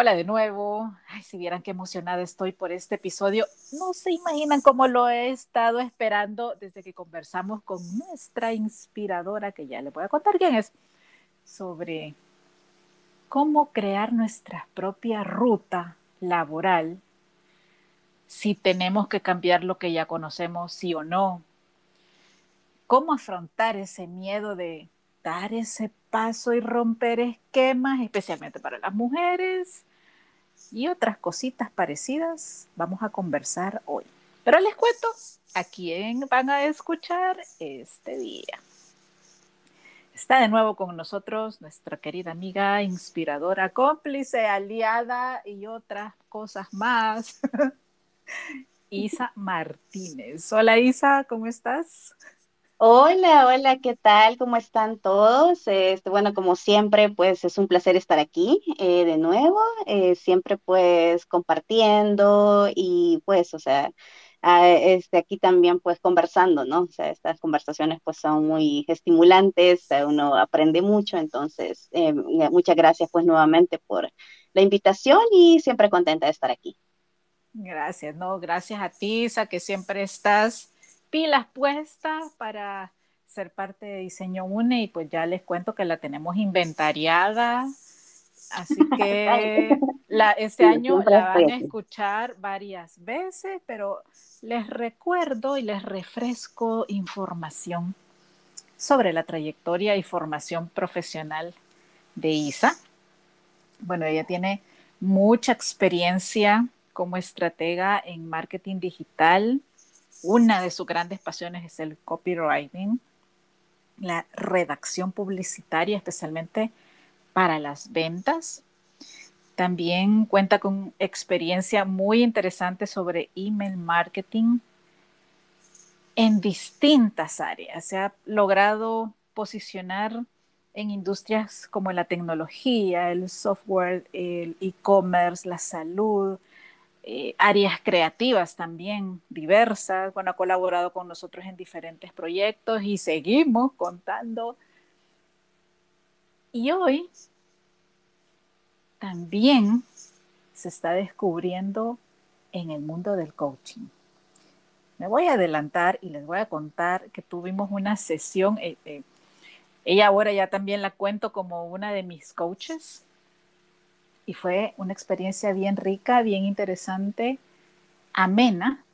Hola de nuevo. Ay, si vieran qué emocionada estoy por este episodio. No se imaginan cómo lo he estado esperando desde que conversamos con nuestra inspiradora, que ya le voy a contar quién es, sobre cómo crear nuestra propia ruta laboral si tenemos que cambiar lo que ya conocemos, sí o no. Cómo afrontar ese miedo de dar ese paso y romper esquemas, especialmente para las mujeres y otras cositas parecidas, vamos a conversar hoy. Pero les cuento a quién van a escuchar este día. Está de nuevo con nosotros nuestra querida amiga, inspiradora, cómplice, aliada y otras cosas más. Isa Martínez. Hola Isa, ¿cómo estás? Hola, hola, ¿qué tal? ¿Cómo están todos? Este, bueno, como siempre, pues es un placer estar aquí eh, de nuevo, eh, siempre pues compartiendo y pues, o sea, ah, este, aquí también pues conversando, ¿no? O sea, estas conversaciones pues son muy estimulantes, uno aprende mucho, entonces, eh, muchas gracias pues nuevamente por la invitación y siempre contenta de estar aquí. Gracias, no, gracias a ti, Isa, que siempre estás pilas puestas para ser parte de Diseño UNE y pues ya les cuento que la tenemos inventariada. Así que la, este año la van a escuchar varias veces, pero les recuerdo y les refresco información sobre la trayectoria y formación profesional de Isa. Bueno, ella tiene mucha experiencia como estratega en marketing digital, una de sus grandes pasiones es el copywriting, la redacción publicitaria, especialmente para las ventas. También cuenta con experiencia muy interesante sobre email marketing en distintas áreas. Se ha logrado posicionar en industrias como la tecnología, el software, el e-commerce, la salud, eh, áreas creativas también diversas. Bueno, ha colaborado con nosotros en diferentes proyectos y seguimos contando. Y hoy también se está descubriendo en el mundo del coaching. Me voy a adelantar y les voy a contar que tuvimos una sesión. Eh, eh, ella ahora ya también la cuento como una de mis coaches y fue una experiencia bien rica, bien interesante, amena.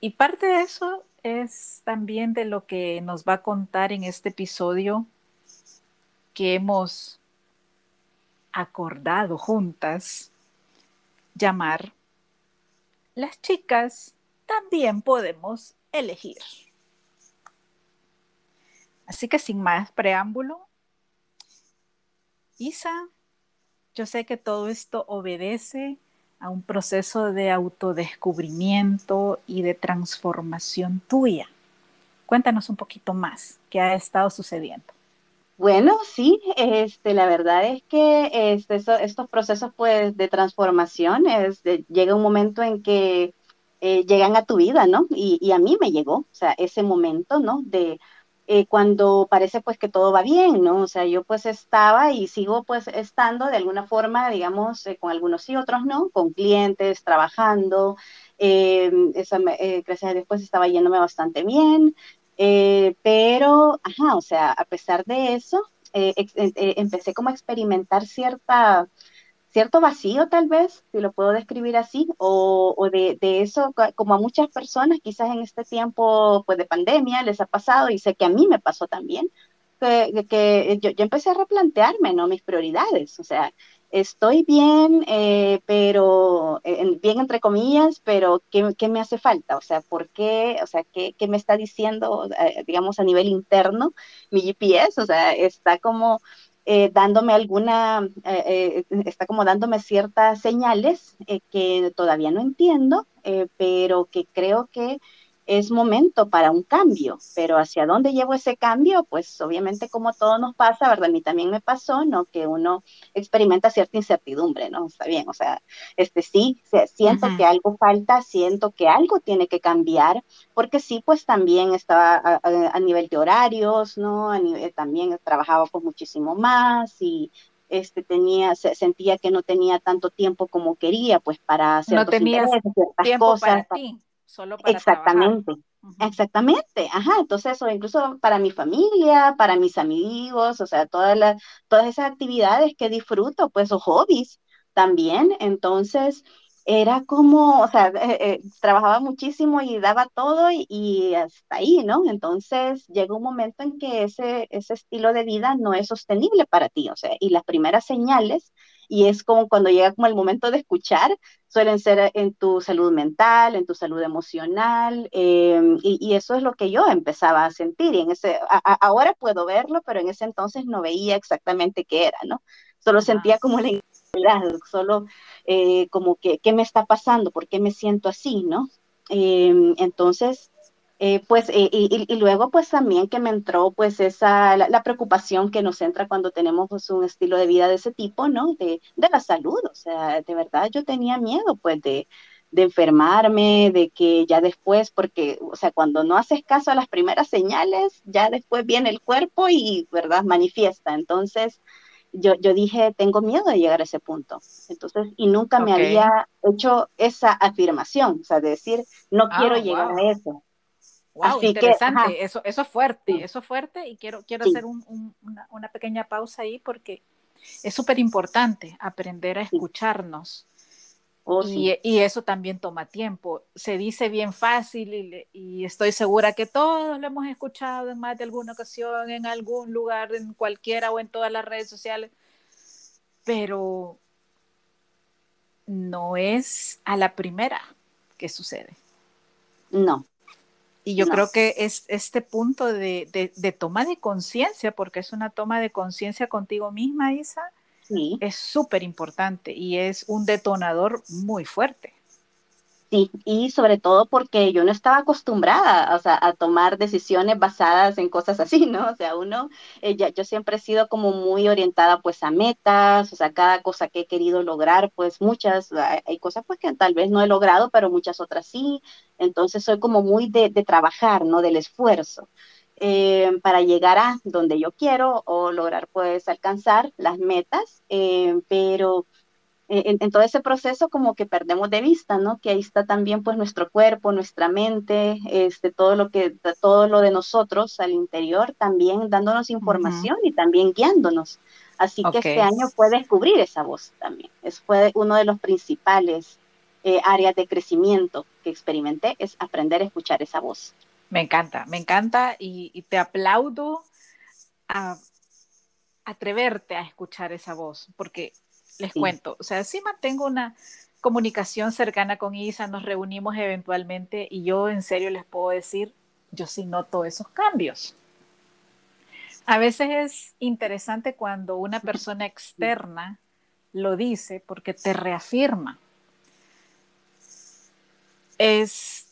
Y parte de eso es también de lo que nos va a contar en este episodio que hemos acordado juntas llamar Las chicas también podemos elegir. Así que sin más preámbulo, Isa, yo sé que todo esto obedece a un proceso de autodescubrimiento y de transformación tuya. Cuéntanos un poquito más qué ha estado sucediendo. Bueno, sí, este, la verdad es que este, estos procesos pues, de transformación, llega un momento en que eh, llegan a tu vida, ¿no? Y, y, a mí me llegó, o sea, ese momento, ¿no? De eh, cuando parece pues que todo va bien, ¿no? O sea, yo pues estaba y sigo pues estando de alguna forma, digamos, eh, con algunos y otros no, con clientes, trabajando, eh, gracias a Dios pues estaba yéndome bastante bien, pero, ajá, o sea, a pesar de eso, empecé como a experimentar cierta cierto vacío tal vez, si lo puedo describir así, o, de, eso, como a muchas personas quizás en este tiempo pues, de pandemia les ha pasado, y sé que a mí me pasó también, que, que yo, empecé a replantearme, ¿no? Mis prioridades, o sea, estoy bien, eh, pero, bien entre comillas, pero ¿qué, ¿qué, me hace falta? O sea, ¿por qué? O sea, ¿qué, qué me está diciendo, eh, digamos, a nivel interno mi GPS? O sea, está como eh, dándome alguna, eh, eh, está como dándome ciertas señales que todavía no entiendo, pero que creo que es momento para un cambio, pero hacia dónde llevo ese cambio, pues obviamente como todo nos pasa, ¿verdad? A mí también me pasó, ¿no? Que uno experimenta cierta incertidumbre, ¿no? Está bien, o sea, este sí, siento que algo falta, siento que algo tiene que cambiar, porque sí, pues también estaba a, nivel de horarios, ¿no? A nivel, también trabajaba con muchísimo más y este, tenía, sentía que no tenía tanto tiempo como quería, pues para hacer no tenías tiempo cosas. Para ti, solo para Exactamente. Exactamente, ajá, entonces eso incluso para mi familia, para mis amigos, o sea, todas las, todas esas actividades que disfruto, pues, o hobbies también, entonces, era como, o sea, eh, eh, trabajaba muchísimo y daba todo y, hasta ahí, ¿no? Entonces llega un momento en que ese, ese estilo de vida no es sostenible para ti, o sea, y las primeras señales, y es como cuando llega como el momento de escuchar, suelen ser en tu salud mental, en tu salud emocional, em, y, eso es lo que yo empezaba a sentir, y en ese, ahora puedo verlo, pero en ese entonces no veía exactamente qué era, ¿no? Solo sentía como la solo eh, como que, ¿qué me está pasando? ¿Por qué me siento así? ¿no? Em, entonces, eh, pues, eh, y, luego pues también que me entró pues esa, la, preocupación que nos entra cuando tenemos pues, un estilo de vida de ese tipo, ¿no? De, de la salud, o sea, de verdad yo tenía miedo pues de, de enfermarme, de que ya después, porque, o sea, cuando no haces caso a las primeras señales, ya después viene el cuerpo y, ¿verdad?, manifiesta. Entonces, yo, yo dije, tengo miedo de llegar a ese punto. Entonces, y nunca me había hecho esa afirmación, o sea, de decir, no ah, quiero llegar a eso. Wow, interesante, eso, eso es fuerte, eso es fuerte y quiero, quiero hacer una, una, pequeña pausa ahí porque es súper importante aprender a escucharnos. Oh, y, eso también toma tiempo. Se dice bien fácil y, estoy segura que todos lo hemos escuchado en más de alguna ocasión, en algún lugar, en cualquiera o en todas las redes sociales, pero no es a la primera que sucede. No. Y yo creo que es este punto de, de, de toma de conciencia, porque es una toma de conciencia contigo misma, Isa, es súper importante y es un detonador muy fuerte. Sí, y sobre todo porque yo no estaba acostumbrada o sea, a tomar decisiones basadas en cosas así, ¿no? O sea, uno, eh, yo siempre he sido como muy orientada pues a metas, o sea, cada cosa que he querido lograr, pues muchas, hay, cosas pues que tal vez no he logrado, pero muchas otras sí, entonces soy como muy de, de trabajar, ¿no? Del esfuerzo. Eh, para llegar a donde yo quiero o lograr pues alcanzar las metas, eh, pero en, todo ese proceso como que perdemos de vista, ¿no? Que ahí está también pues nuestro cuerpo, nuestra mente, este, todo lo que, todo lo de nosotros al interior, también dándonos información y también guiándonos. Así que este año fue descubrir esa voz también. Es fue uno de los principales eh, áreas de crecimiento que experimenté, es aprender a escuchar esa voz. Me encanta, me encanta y, te aplaudo a atreverte a escuchar esa voz, porque les cuento, o sea, sí mantengo una comunicación cercana con Isa, nos reunimos eventualmente y yo en serio les puedo decir, yo sí noto esos cambios. A veces es interesante cuando una persona externa lo dice porque te reafirma. Es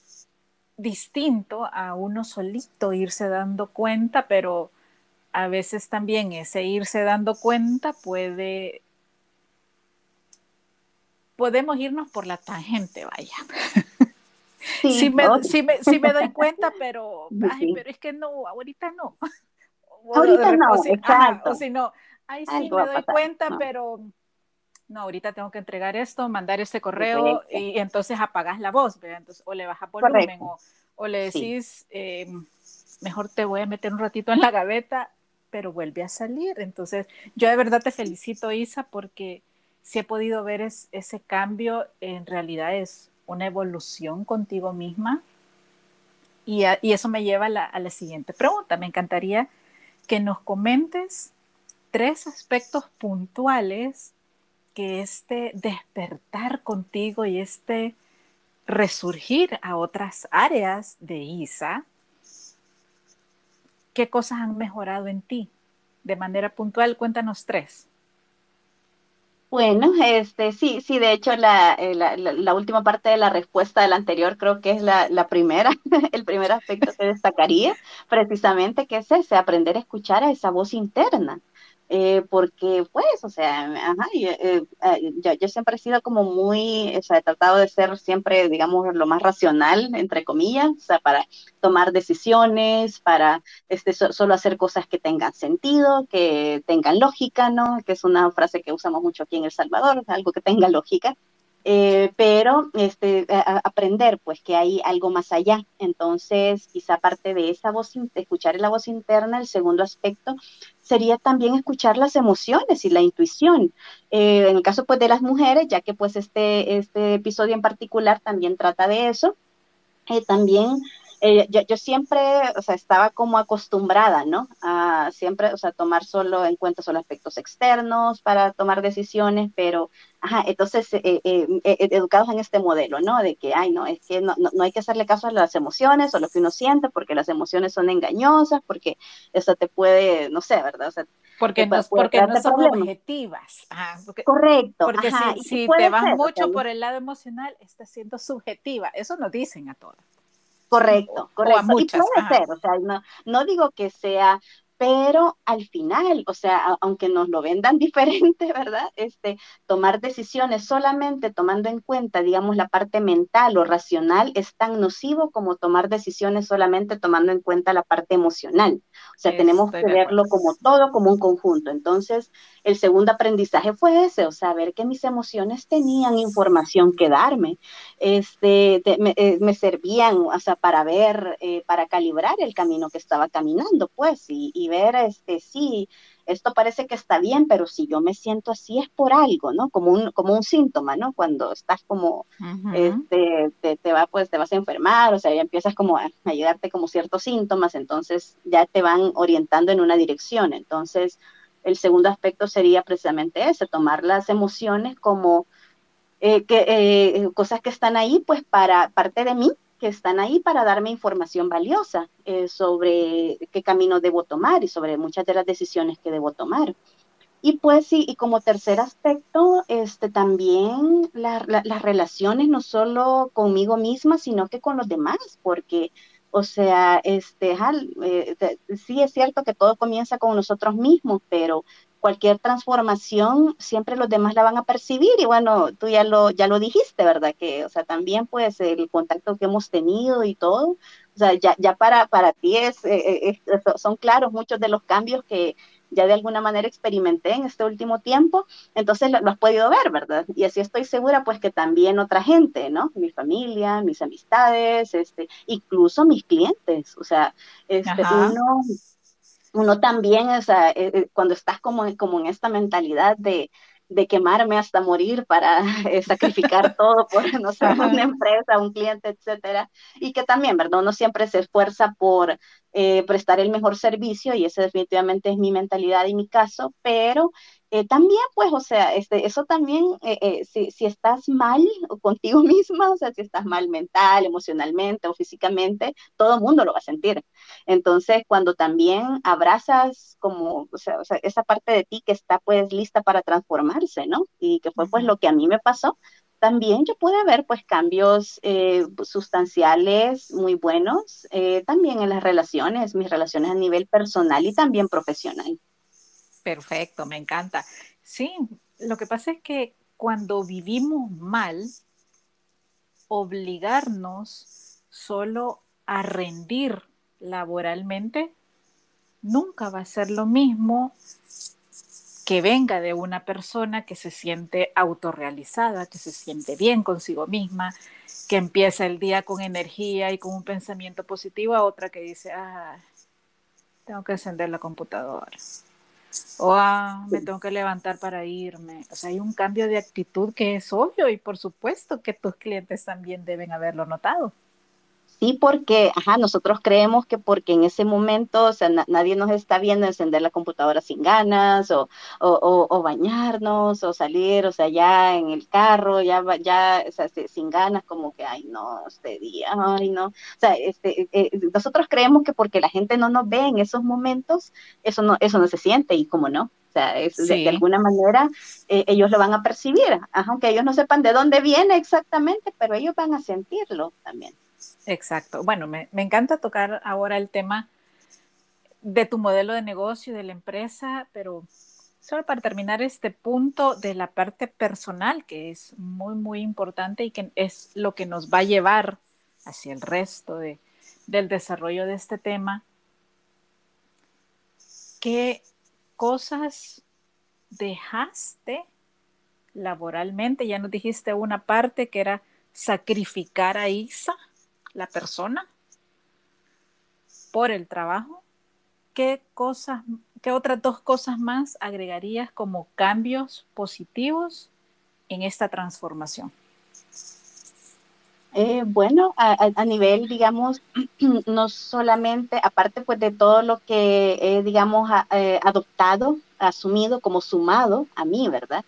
distinto a uno solito irse dando cuenta, pero a veces también ese irse dando cuenta puede podemos irnos por la tangente, vaya. Sí, me, doy cuenta, pero, pero es que no, ahorita no. ahorita no, exacto. o si no, ay, sí, me doy cuenta, pero no, ahorita tengo que entregar esto, mandar este correo y, entonces apagas la voz, Entonces, o le bajas volumen o, le decís, em, mejor te voy a meter un ratito en la gaveta, pero vuelve a salir. Entonces, yo de verdad te felicito, Isa, porque si he podido ver ese cambio, en realidad es una evolución contigo misma. Y, eso me lleva a la, a la siguiente pregunta. Me encantaría que nos comentes tres aspectos puntuales que este despertar contigo y este resurgir a otras áreas de ISA, ¿qué cosas han mejorado en ti? De manera puntual, cuéntanos tres. Bueno, este, sí, sí, de hecho la, eh, la, última parte de la respuesta del anterior creo que es la, la primera, el primer aspecto que destacaría, precisamente que es ese, aprender a escuchar a esa voz interna, eh, porque pues, o sea, ajá, eh, eh, yo, yo, siempre he sido como muy, o sea, he tratado de ser siempre, digamos, lo más racional, entre comillas, o sea, para tomar decisiones, para este, solo hacer cosas que tengan sentido, que tengan lógica, ¿no? Que es una frase que usamos mucho aquí en El Salvador, algo que tenga lógica. Eh, pero este, aprender pues que hay algo más allá. Entonces, quizá aparte de esa voz, de escuchar la voz interna, el segundo aspecto sería también escuchar las emociones y la intuición. Eh, en el caso pues de las mujeres, ya que pues este, este episodio en particular también trata de eso, eh, también eh, yo, siempre, o sea, estaba como acostumbrada, ¿no? A siempre, o sea, tomar solo en cuenta solo aspectos externos para tomar decisiones, pero, ajá, entonces, eh, eh, educados en este modelo, ¿no? De que, ay, no, es que no, no, hay que hacerle caso a las emociones o lo que uno siente, porque las emociones son engañosas, porque eso te puede, no sé, ¿verdad? O sea, porque, no, porque no son objetivas. Correcto. Porque si, si te vas mucho por el lado emocional, estás siendo subjetiva. Eso nos dicen a todas. Correcto, correcto. y puede ser, o sea, no, no digo que sea pero al final, o sea, aunque nos lo vendan diferente, ¿verdad? Este, tomar decisiones solamente tomando en cuenta, digamos, la parte mental o racional es tan nocivo como tomar decisiones solamente tomando en cuenta la parte emocional. O sea, tenemos que verlo como todo, como un conjunto. Entonces, el segundo aprendizaje fue ese, o sea, ver que mis emociones tenían información que darme, este, eh, me, servían, o sea, para ver, eh, para calibrar el camino que estaba caminando, pues, y ver, este, sí, esto parece que está bien, pero si yo me siento así es por algo, ¿no? Como un, como un síntoma, ¿no? Cuando estás como, este, te, va, pues te vas a enfermar, o sea, ya empiezas como a, ayudarte como ciertos síntomas, entonces ya te van orientando en una dirección. Entonces, el segundo aspecto sería precisamente ese, tomar las emociones como eh, que, eh, cosas que están ahí, pues para parte de mí, que están ahí para darme información valiosa eh, sobre qué camino debo tomar y sobre muchas de las decisiones que debo tomar. Y pues sí, y como tercer aspecto, este, también las relaciones no solo conmigo misma, sino que con los demás, porque, o sea, este, eh, sí es cierto que todo comienza con nosotros mismos, pero cualquier transformación, siempre los demás la van a percibir y bueno, tú ya lo, ya lo dijiste, ¿verdad? Que, o sea, también pues el contacto que hemos tenido y todo, o sea, ya, ya para, para ti es, eh, eh, son claros muchos de los cambios que ya de alguna manera experimenté en este último tiempo, entonces lo, has podido ver, ¿verdad? Y así estoy segura pues que también otra gente, ¿no? Mi familia, mis amistades, este, incluso mis clientes, o sea, este, uno uno también, o sea, eh, eh, cuando estás como, como en esta mentalidad de, de quemarme hasta morir para eh, sacrificar todo por, no sé, una empresa, un cliente, etcétera, y que también, ¿verdad? Uno siempre se esfuerza por prestar el mejor servicio y ese definitivamente es mi mentalidad y mi caso, pero eh, también, pues, o sea, este, eso también, eh, eh, si, si, estás mal contigo misma, o sea, si estás mal mental, emocionalmente o físicamente, todo el mundo lo va a sentir. Entonces, cuando también abrazas como, o sea, o sea, esa parte de ti que está pues lista para transformarse, ¿no? Y que fue pues lo que a mí me pasó, también yo pude ver pues cambios sustanciales muy buenos, también en las relaciones, mis relaciones a nivel personal y también profesional. Perfecto, me encanta. Sí, lo que pasa es que cuando vivimos mal, obligarnos solo a rendir laboralmente nunca va a ser lo mismo que venga de una persona que se siente autorrealizada, que se siente bien consigo misma, que empieza el día con energía y con un pensamiento positivo, a otra que dice, ah, tengo que encender la computadora o ah, me tengo que levantar para irme. O sea, hay un cambio de actitud que es obvio y por supuesto que tus clientes también deben haberlo notado. Sí, porque, ajá, nosotros creemos que porque en ese momento, o sea, nadie nos está viendo encender la computadora sin ganas, o, o, o, bañarnos, o salir, o sea, ya en el carro, ya, ya, o sea, sin ganas, como que, ay, no, este día, ay, no. O sea, este, eh, eh, nosotros creemos que porque la gente no nos ve en esos momentos, eso no, eso no se siente, y como no. O sea, es, de, alguna manera eh, ellos lo van a percibir, aunque ellos no sepan de dónde viene exactamente, pero ellos van a sentirlo también. Exacto. Bueno, me, encanta tocar ahora el tema de tu modelo de negocio, de la empresa, pero Solo para terminar este punto de la parte personal, que es muy, muy importante y que es lo que nos va a llevar hacia el resto de, del desarrollo de este tema, ¿qué cosas dejaste laboralmente? Ya nos dijiste una parte que era sacrificar a Isa, la persona, por el trabajo. ¿Qué cosas, qué otras dos cosas más agregarías como cambios positivos en esta transformación? Eh, bueno, a, nivel, digamos, no solamente, aparte pues de todo lo que he, digamos, eh, adoptado, asumido como sumado a mí, ¿verdad?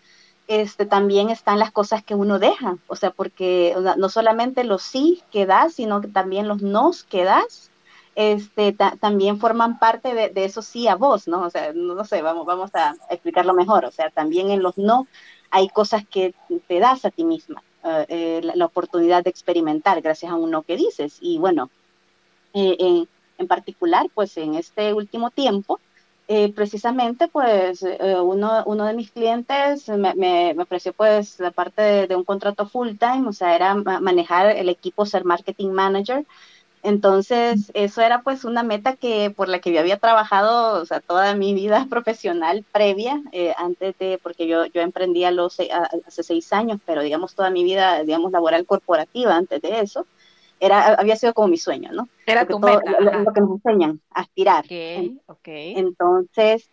Este, también están las cosas que uno deja, o sea, porque no solamente los sí que das, sino que también los nos que das, este, también forman parte de, de, eso sí a vos, ¿no? O sea, no, sé, vamos, vamos a explicarlo mejor, o sea, también en los no hay cosas que te das a ti misma. Eh, eh, la, oportunidad de experimentar gracias a uno que dices. Y bueno, eh, en, particular, pues en este último tiempo, precisamente, pues uno, uno de mis clientes me, me, ofreció pues la parte de, de, un contrato full time, o sea, era manejar el equipo, ser marketing manager. Entonces, eso era pues una meta que por la que yo había trabajado, o sea, toda mi vida profesional previa, eh, antes de, porque yo, yo emprendí a los, hace seis años, pero digamos toda mi vida, digamos, laboral corporativa antes de eso, era, había sido como mi sueño, ¿no? Era tu meta. Lo, que nos enseñan, aspirar. Okay, okay. Entonces,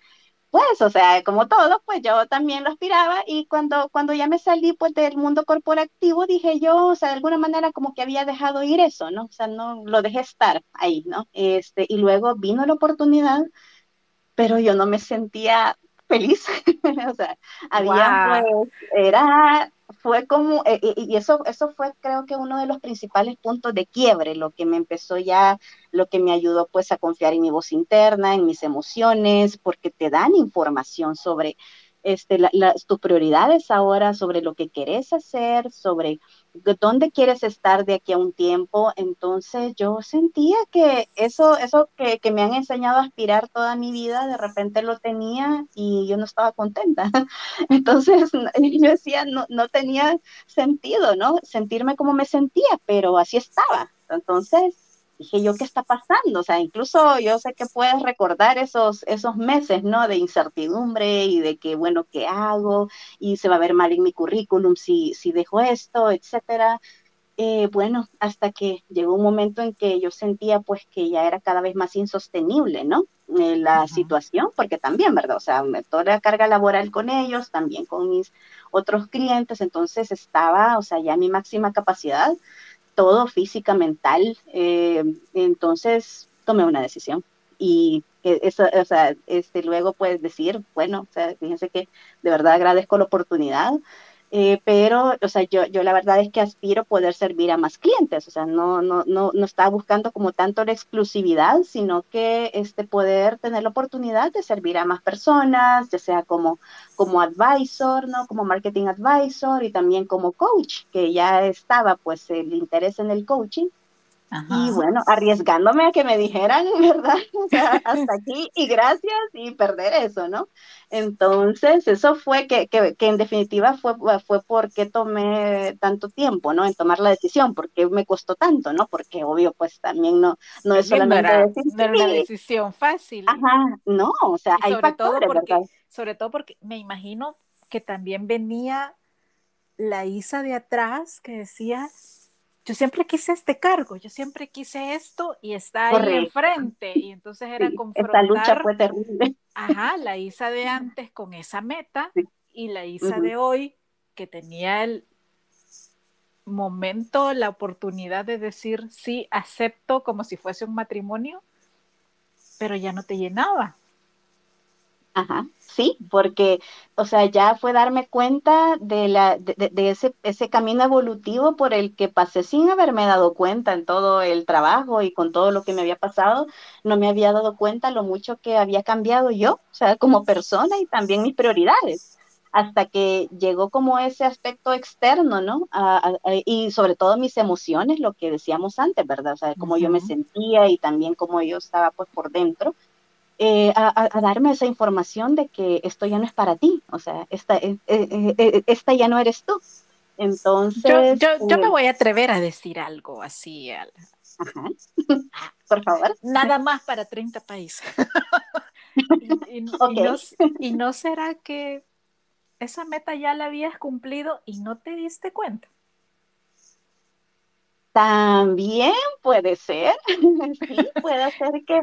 pues, o sea, como todo, pues yo también lo aspiraba y cuando, cuando ya me salí pues del mundo corporativo, dije yo, o sea, de alguna manera como que había dejado ir eso, ¿no? O sea, no lo dejé estar ahí, ¿no? Este, y luego vino la oportunidad, pero yo no me sentía feliz, o sea, había pues, era fue como, eh, eh, y eso, eso fue creo que uno de los principales puntos de quiebre, lo que me empezó ya, lo que me ayudó pues a confiar en mi voz interna, en mis emociones, porque te dan información sobre este, tus prioridades ahora, sobre lo que quieres hacer, sobre dónde quieres estar de aquí a un tiempo. Entonces yo sentía que eso, eso que, que, me han enseñado a aspirar toda mi vida, de repente lo tenía y yo no estaba contenta. Entonces yo decía, no, no tenía sentido, ¿no? Sentirme como me sentía, pero así estaba. Entonces dije yo, ¿qué está pasando? O sea, incluso yo sé que puedes recordar esos, esos meses, ¿no? De incertidumbre y de que, bueno, ¿qué hago? Y se va a ver mal en mi currículum si, si dejo esto, etcétera. Eh, bueno, hasta que llegó un momento en que yo sentía pues que ya era cada vez más insostenible, ¿no? Eh, la situación, porque también, ¿verdad? O sea, toda la carga laboral con ellos, también con mis otros clientes, entonces estaba, o sea, ya mi máxima capacidad todo física, mental. Eh, entonces tomé una decisión y eso, o sea, este, luego puedes decir, bueno, o sea, fíjense que de verdad agradezco la oportunidad eh, pero, o sea, yo, yo la verdad es que aspiro poder servir a más clientes, o sea, no, no, no, no estaba buscando como tanto la exclusividad, sino que este, poder tener la oportunidad de servir a más personas, ya sea como, como advisor, ¿no? Como marketing advisor y también como coach, que ya estaba pues el interés en el coaching. Y bueno, arriesgándome a que me dijeran, ¿verdad? O sea, hasta aquí y gracias y perder eso, ¿no? Entonces, eso fue que, que, que en definitiva fue, fue porque tomé tanto tiempo, ¿no? En tomar la decisión, porque me costó tanto, ¿no? Porque obvio, pues también no, no es solamente decir, no era una decisión fácil. Ajá, no, o sea, hay sobre todo porque, Sobre todo porque me imagino que también venía la Isa de atrás que decía, yo siempre quise este cargo, yo siempre quise esto y está ahí enfrente. Y entonces era confrontar. Esta lucha fue terrible. Ajá, la Isa de antes con esa meta y la Isa de hoy que tenía el momento, la oportunidad de decir sí, acepto como si fuese un matrimonio, pero ya no te llenaba. Ajá, sí, porque, o sea, ya fue darme cuenta de, la, de, ese, ese camino evolutivo por el que pasé sin haberme dado cuenta en todo el trabajo y con todo lo que me había pasado, no me había dado cuenta lo mucho que había cambiado yo, o sea, como persona y también mis prioridades, hasta que llegó como ese aspecto externo, ¿no? y sobre todo mis emociones, lo que decíamos antes, ¿verdad? O sea, cómo yo me sentía y también cómo yo estaba pues por dentro eh, a, darme esa información de que esto ya no es para ti, o sea, esta, eh, eh, esta ya no eres tú. Entonces... Yo, me voy a atrever a decir algo así. Por favor. Nada más para 30 países. y no será que esa meta ya la habías cumplido y no te diste cuenta. También puede ser, sí, puede ser que...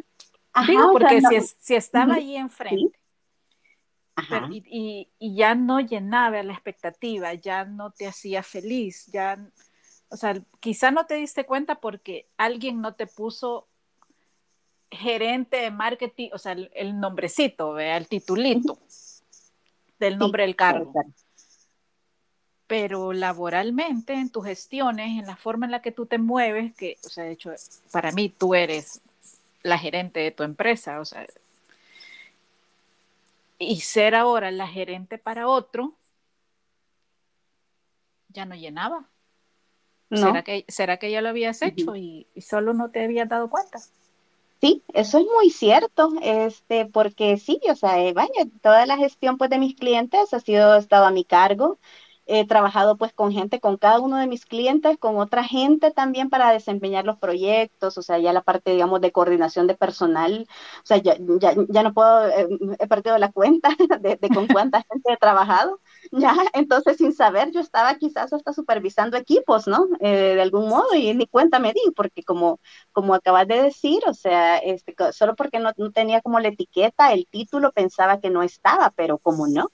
Digo, porque si, estaba ahí enfrente y, ya no llenaba la expectativa, ya no te hacía feliz, ya, o sea, quizá no te diste cuenta porque alguien no te puso gerente de marketing, o sea, el, nombrecito, ¿vea? el titulito del nombre del cargo. pero laboralmente, en tus gestiones, en la forma en la que tú te mueves, que, o sea, de hecho, para mí tú eres la gerente de tu empresa, o sea, y ser ahora la gerente para otro, ya no llenaba. ¿Será, que, ¿Será que ya lo habías hecho y, y, solo no te habías dado cuenta? Sí, eso es muy cierto, este, porque sí, o sea, eh, vaya, toda la gestión pues de mis clientes ha sido estado a mi cargo He trabajado pues con gente, con cada uno de mis clientes, con otra gente también para desempeñar los proyectos, o sea, ya la parte, digamos, de coordinación de personal, o sea, ya, ya, ya no puedo, eh, he perdido la cuenta de, con cuánta gente he trabajado, ya, entonces sin saber yo estaba quizás hasta supervisando equipos, ¿no? Eh, de algún modo y ni cuenta me di, porque como, como acabas de decir, o sea, este, solo porque no, no tenía como la etiqueta, el título pensaba que no estaba, pero como no,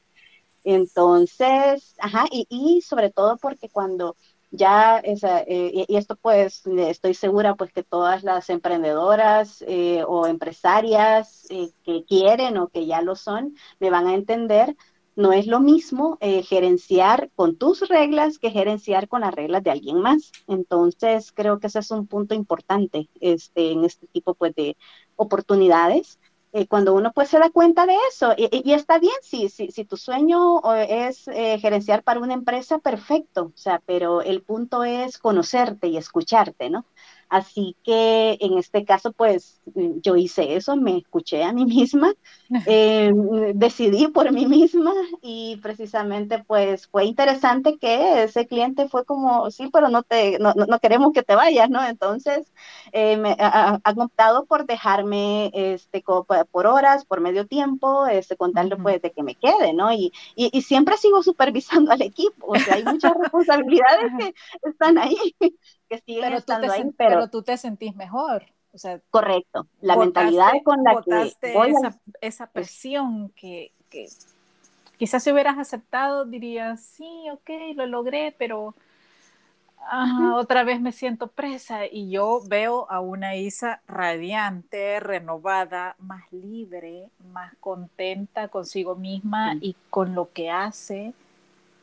entonces, ajá, y, sobre todo porque cuando ya, esa, eh, y esto pues estoy segura pues que todas las emprendedoras eh, o empresarias eh, que quieren o que ya lo son, me van a entender, no es lo mismo gerenciar con tus reglas que gerenciar con las reglas de alguien más. Entonces, creo que ese es un punto importante este, en este tipo pues, de oportunidades. Eh, cuando uno pues se da cuenta de eso, y, está bien, si, si, si, tu sueño es eh, gerenciar para una empresa, perfecto, o sea, pero el punto es conocerte y escucharte, ¿no? Así que en este caso, pues yo hice eso, me escuché a mí misma, eh, decidí por mí misma y precisamente pues fue interesante que ese cliente fue como, sí, pero no, te, no, no queremos que te vayas, ¿no? Entonces eh, me, han optado por dejarme este, por horas, por medio tiempo, este, contarle pues de que me quede, ¿no? Y, y, y siempre sigo supervisando al equipo, o sea, hay muchas responsabilidades que están ahí que siguen pero estando ahí, pero, tú te sentís mejor. O sea, correcto, la mentalidad con la que voy esa, esa presión que, que, quizás si hubieras aceptado dirías, sí, ok, lo logré, pero otra vez me siento presa y yo veo a una Isa radiante, renovada, más libre, más contenta consigo misma y con lo que hace.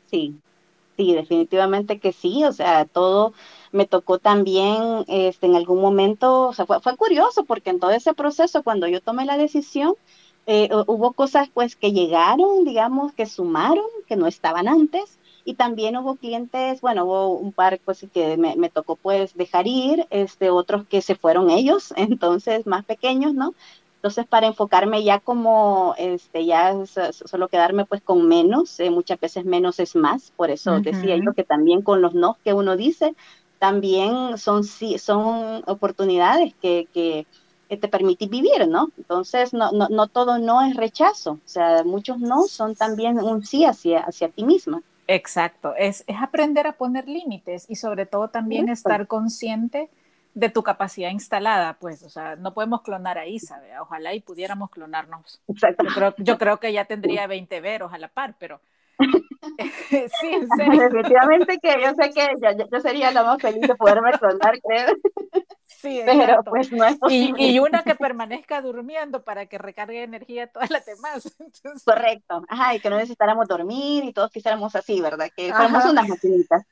Sí, Sí, definitivamente que sí, o sea, todo me tocó también este, en algún momento, o sea, fue, fue curioso porque en todo ese proceso, cuando yo tomé la decisión, eh, hubo cosas pues que llegaron, digamos, que sumaron, que no estaban antes, y también hubo clientes, bueno, hubo un par pues que me, me, tocó pues dejar ir, este, otros que se fueron ellos, entonces más pequeños, ¿no? Entonces, para enfocarme ya como, este, ya solo quedarme pues con menos, eh, muchas veces menos es más, por eso decía yo que también con los no que uno dice, también son, son oportunidades que, que te permiten vivir, ¿no? Entonces, no, no, no todo no es rechazo, o sea, muchos no son también un sí hacia, hacia ti misma. Exacto, es, es aprender a poner límites y sobre todo también estar consciente de tu capacidad instalada, pues, o sea, no podemos clonar a Isa, ojalá y pudiéramos clonarnos. Exacto. Yo creo, yo creo que ya tendría 20 veros a la par, pero sí, en serio. Definitivamente que yo sé que yo, sería la más feliz de poderme clonar, creo. Sí, pero pues no es posible. Y, y, una que permanezca durmiendo para que recargue energía todas las demás. Correcto. Ajá, y que no necesitáramos dormir y todos quisiéramos así, ¿verdad? Que somos unas maquinitas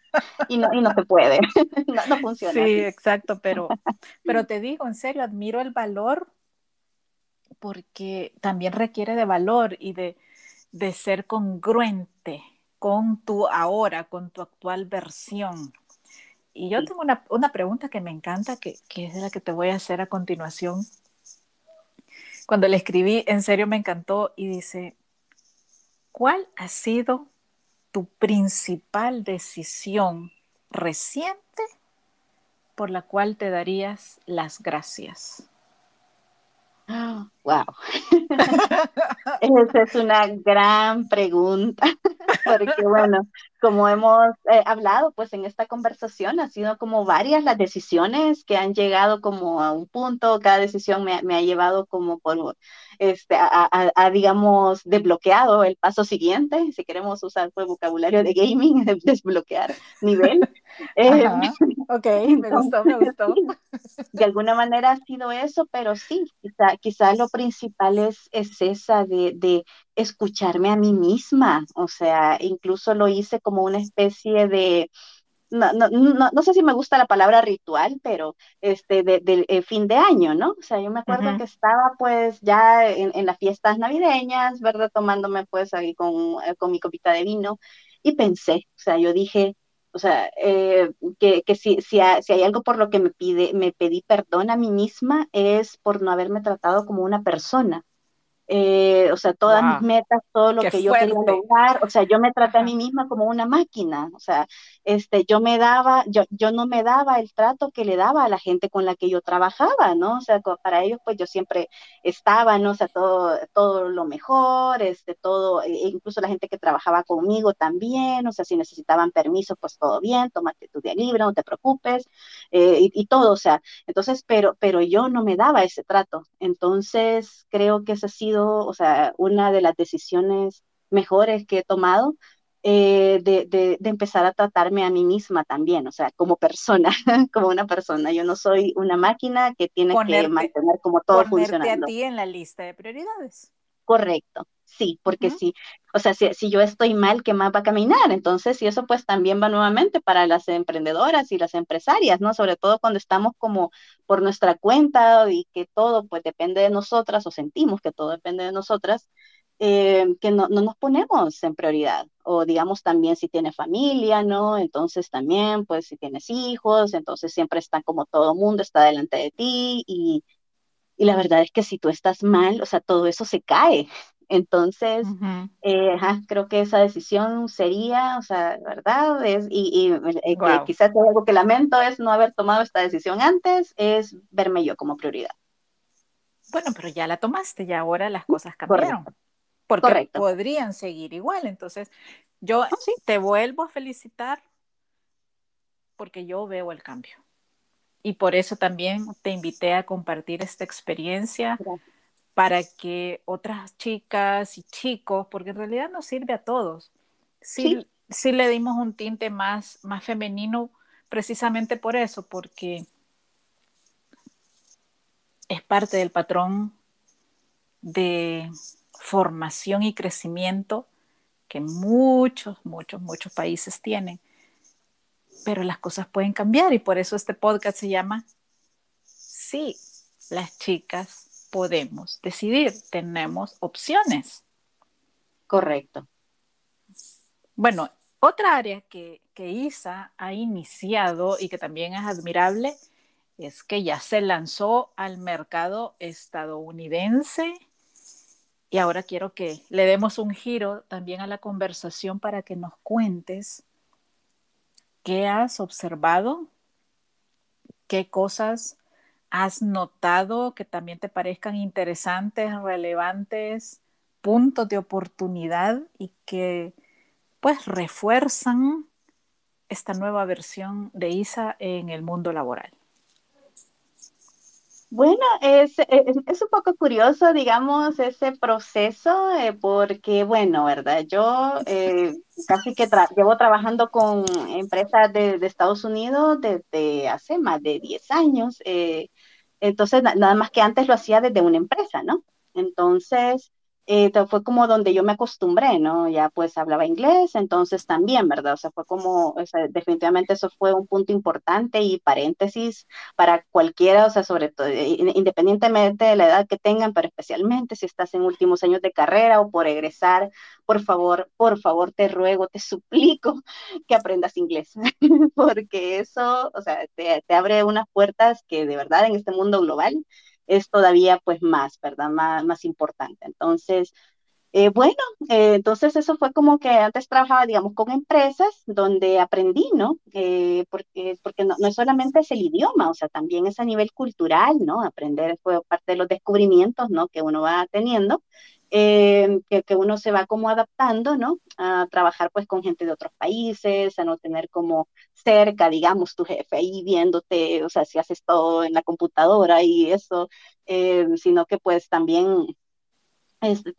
y no, y no se puede. no, no funciona. Sí, exacto, pero, pero te digo, en serio, admiro el valor porque también requiere de valor y de de ser congruente con tu ahora, con tu actual versión. Y yo tengo una, pregunta que me encanta, que, es la que te voy a hacer a continuación. cuando le escribí, en serio me encantó y dice, ¿cuál ha sido tu principal decisión reciente por la cual te darías las gracias? Wow. Esa es una gran pregunta, porque bueno, como hemos eh, hablado, pues en esta conversación ha sido como varias las decisiones que han llegado como a un punto, cada decisión me, me ha llevado como por, este, a, a, digamos, desbloqueado el paso siguiente, si queremos usar el vocabulario de gaming, desbloquear nivel. Eh, ok, me gustó, me gustó. De alguna manera ha sido eso, pero sí, quizá, quizá lo principal es, es esa de, de escucharme a mí misma, o sea, incluso lo hice como una especie de, no, no, no, no, sé si me gusta la palabra ritual, pero este, del de, eh, fin de año, ¿no? O sea, yo me acuerdo uh -huh. que estaba pues ya en, en, las fiestas navideñas, ¿verdad? Tomándome pues ahí con, eh, con mi copita de vino y pensé, o sea, yo dije, o sea, eh, que, que si, si, ha, si, hay algo por lo que me, pide, me pedí perdón a mí misma es por no haberme tratado como una persona, eh, o sea, todas wow. mis metas, todo lo Qué que yo fuerte. quería lograr, o sea, yo me traté a mí misma como una máquina, o sea, este, yo me daba, yo, yo no me daba el trato que le daba a la gente con la que yo trabajaba, ¿no? O sea, para ellos, pues yo siempre estaba, ¿no? O sea, todo, todo lo mejor, este, todo, e incluso la gente que trabajaba conmigo también, o sea, si necesitaban permiso, pues todo bien, tómate tu día libre, no te preocupes, eh, y, y, todo, o sea, entonces, pero, pero yo no me daba ese trato, entonces creo que ese ha sido o sea, una de las decisiones mejores que he tomado, eh, de, de, de, empezar a tratarme a mí misma también, o sea, como persona, como una persona. Yo no soy una máquina que tiene ponerte, que mantener como todo ponerte funcionando. a ti en la lista de prioridades. Correcto, sí, porque uh -huh. sí, o sea, si, si, yo estoy mal, ¿qué más va a caminar? Entonces, y eso pues también va nuevamente para las emprendedoras y las empresarias, ¿no? Sobre todo cuando estamos como por nuestra cuenta y que todo pues depende de nosotras o sentimos que todo depende de nosotras, eh, que no, no, nos ponemos en prioridad. O digamos también si tienes familia, ¿no? Entonces también, pues si tienes hijos, entonces siempre está como todo mundo está delante de ti y y la verdad es que si tú estás mal, o sea, todo eso se cae. Entonces, uh -huh. eh, ajá, creo que esa decisión sería, o sea, ¿verdad? Es, y, y eh, wow. que quizás algo que lamento es no haber tomado esta decisión antes, es verme yo como prioridad. Bueno, pero ya la tomaste y ahora las cosas cambiaron. Correcto. Porque Correcto. podrían seguir igual. Entonces, yo oh, sí. te vuelvo a felicitar porque yo veo el cambio y por eso también te invité a compartir esta experiencia Gracias. Para que otras chicas y chicos, porque en realidad nos sirve a todos, sí, sí. sí le dimos un tinte más, más femenino precisamente por eso, porque es parte del patrón de formación y crecimiento que muchos, muchos, muchos países tienen pero las cosas pueden cambiar y por eso este podcast se llama Sí, las chicas podemos decidir, tenemos opciones. Correcto. Bueno, otra área que, que ISA ha iniciado y que también es admirable es que ya se lanzó al mercado estadounidense y ahora quiero que le demos un giro también a la conversación para que nos cuentes ¿Qué has observado? ¿Qué cosas has notado que también te parezcan interesantes, relevantes, puntos de oportunidad y que pues refuerzan esta nueva versión de ISA en el mundo laboral? Bueno, es, es, un poco curioso, digamos, ese proceso, eh, porque, bueno, ¿verdad? Yo eh, casi que tra llevo trabajando con empresas de, de, Estados Unidos desde hace más de 10 años, eh, entonces nada más que antes lo hacía desde una empresa, ¿no? Entonces, eh, fue como donde yo me acostumbré, ¿no? Ya pues hablaba inglés, entonces también, ¿verdad? O sea, fue como, o sea, definitivamente eso fue un punto importante y paréntesis para cualquiera, o sea, sobre todo, independientemente de la edad que tengan, pero especialmente si estás en últimos años de carrera o por egresar, por favor, por favor, te ruego, te suplico que aprendas inglés, porque eso, o sea, te, te abre unas puertas que de verdad en este mundo global es todavía pues más, ¿verdad? Más, más importante. Entonces, eh, bueno, eh, entonces eso fue como que antes trabajaba, digamos, con empresas donde aprendí, ¿no? Eh, porque porque no, no, solamente es el idioma, o sea, también es a nivel cultural, ¿no? Aprender fue parte de los descubrimientos, ¿no? Que uno va teniendo. Eh, que, uno se va como adaptando, ¿no? A trabajar pues con gente de otros países, a no tener como cerca, digamos, tu jefe ahí viéndote, o sea, si haces todo en la computadora y eso, eh, sino que pues también este,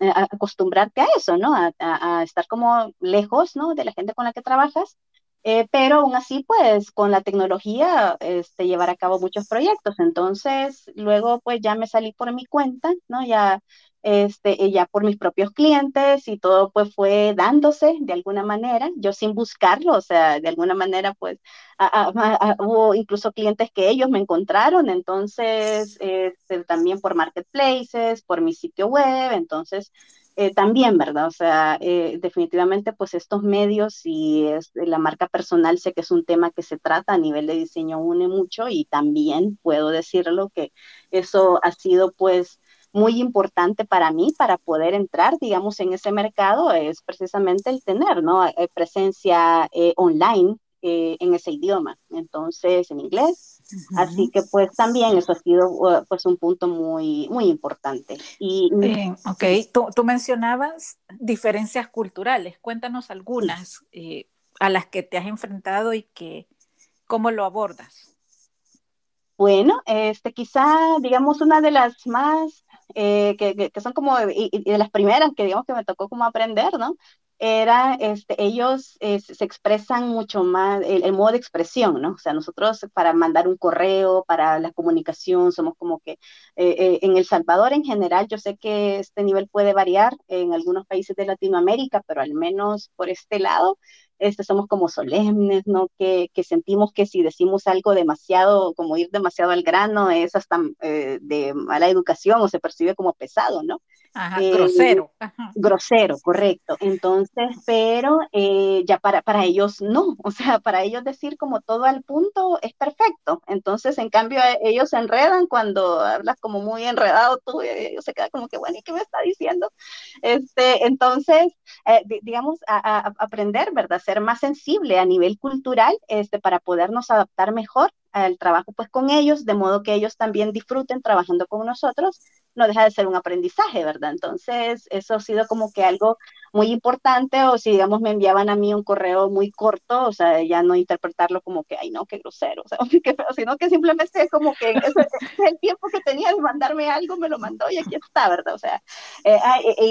acostumbrarte a eso, ¿no? A, estar como lejos, ¿no? De la gente con la que trabajas. Eh, pero aún así, pues con la tecnología, este, llevar a cabo muchos proyectos. Entonces, luego, pues ya me salí por mi cuenta, ¿no? Ya este, ya por mis propios clientes y todo pues fue dándose de alguna manera, yo sin buscarlo, o sea, de alguna manera pues hubo incluso clientes que ellos me encontraron, entonces este, también por marketplaces, por mi sitio web, entonces eh, también, ¿verdad? O sea, eh, definitivamente pues estos medios y la marca personal sé que es un tema que se trata a nivel de diseño une mucho y también puedo decirlo que eso ha sido pues muy importante para mí para poder entrar, digamos, en ese mercado es precisamente el tener, ¿no? Eh, presencia eh, online eh, en ese idioma, entonces en inglés. Así que pues también eso ha sido uh, pues un punto muy, muy importante. Y, ok, tú, tú, mencionabas diferencias culturales, cuéntanos algunas a las que te has enfrentado y que cómo lo abordas. Bueno, este, quizá, digamos, una de las más eh, que, que, son como, y, de las primeras que digamos que me tocó como aprender, ¿no? Era, este, ellos eh, se expresan mucho más, el, modo de expresión, ¿no? O sea, nosotros para mandar un correo, para la comunicación, somos como que, eh, en El Salvador en general, yo sé que este nivel puede variar en algunos países de Latinoamérica, pero al menos por este lado, este, somos como solemnes, ¿no? Que, que, sentimos que si decimos algo demasiado, como ir demasiado al grano, es hasta eh, de mala educación o se percibe como pesado, ¿no? Ajá, eh, grosero. Grosero, correcto. Entonces, pero eh, ya para, para ellos no, o sea, para ellos decir como todo al punto es perfecto. Entonces, en cambio, ellos se enredan cuando hablas como muy enredado tú, y ellos se quedan como que, bueno, ¿y qué me está diciendo? Este, entonces, digamos, a, aprender, ¿verdad? Más sensible a nivel cultural este, para podernos adaptar mejor al trabajo pues con ellos, de modo que ellos también disfruten trabajando con nosotros no deja de ser un aprendizaje, ¿verdad? Entonces, eso ha sido como que algo muy importante, o si digamos me enviaban a mí un correo muy corto, o sea, ya no interpretarlo como que, ay, no, qué grosero, o sea, qué feo, sino que simplemente es como que el tiempo que tenía de mandarme algo, me lo mandó y aquí está, ¿verdad? O sea, eh,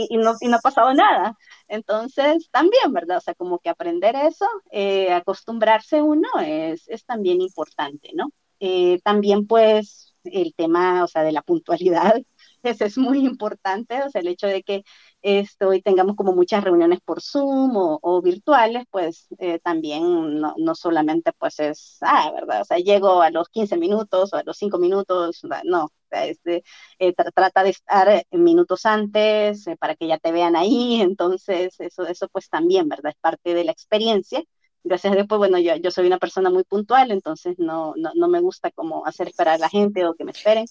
y, no, y no ha pasado nada. Entonces, también, ¿verdad? O sea, como que aprender eso, eh, acostumbrarse uno es, es también importante, ¿no? Eh, también, pues, el tema, o sea, de la puntualidad, eso es muy importante, o sea, el hecho de que esto, hoy tengamos como muchas reuniones por Zoom o, virtuales, pues eh, también no, no, solamente pues es, ah, ¿verdad? O sea, llego a los 15 minutos o a los 5 minutos, no, o sea, este, eh, trata de estar minutos antes eh, para que ya te vean ahí, entonces eso, eso pues también, ¿verdad? Es parte de la experiencia gracias a Dios, pues bueno, yo, yo soy una persona muy puntual, entonces no, no, no, me gusta como hacer esperar a la gente o que me esperen,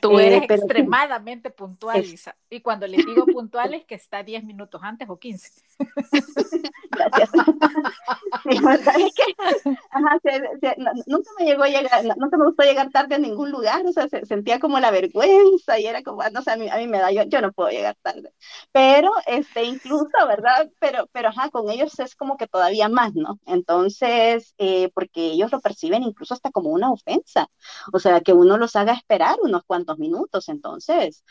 Tú eres eh, extremadamente puntual, Y cuando le digo puntual es que está 10 minutos antes o 15. Gracias. es que nunca me llegó a llegar, nunca me gustó llegar tarde a ningún lugar, o sea, sentía como la vergüenza y era como, no sé, a mí, a mí me da, yo, yo no puedo llegar tarde. Pero, este, incluso, ¿verdad? Pero, pero, ajá, con ellos es como que todavía más, ¿no? Entonces, eh, porque ellos lo perciben incluso hasta como una ofensa, o sea, que uno los haga esperar unos cuantos minutos. Entonces,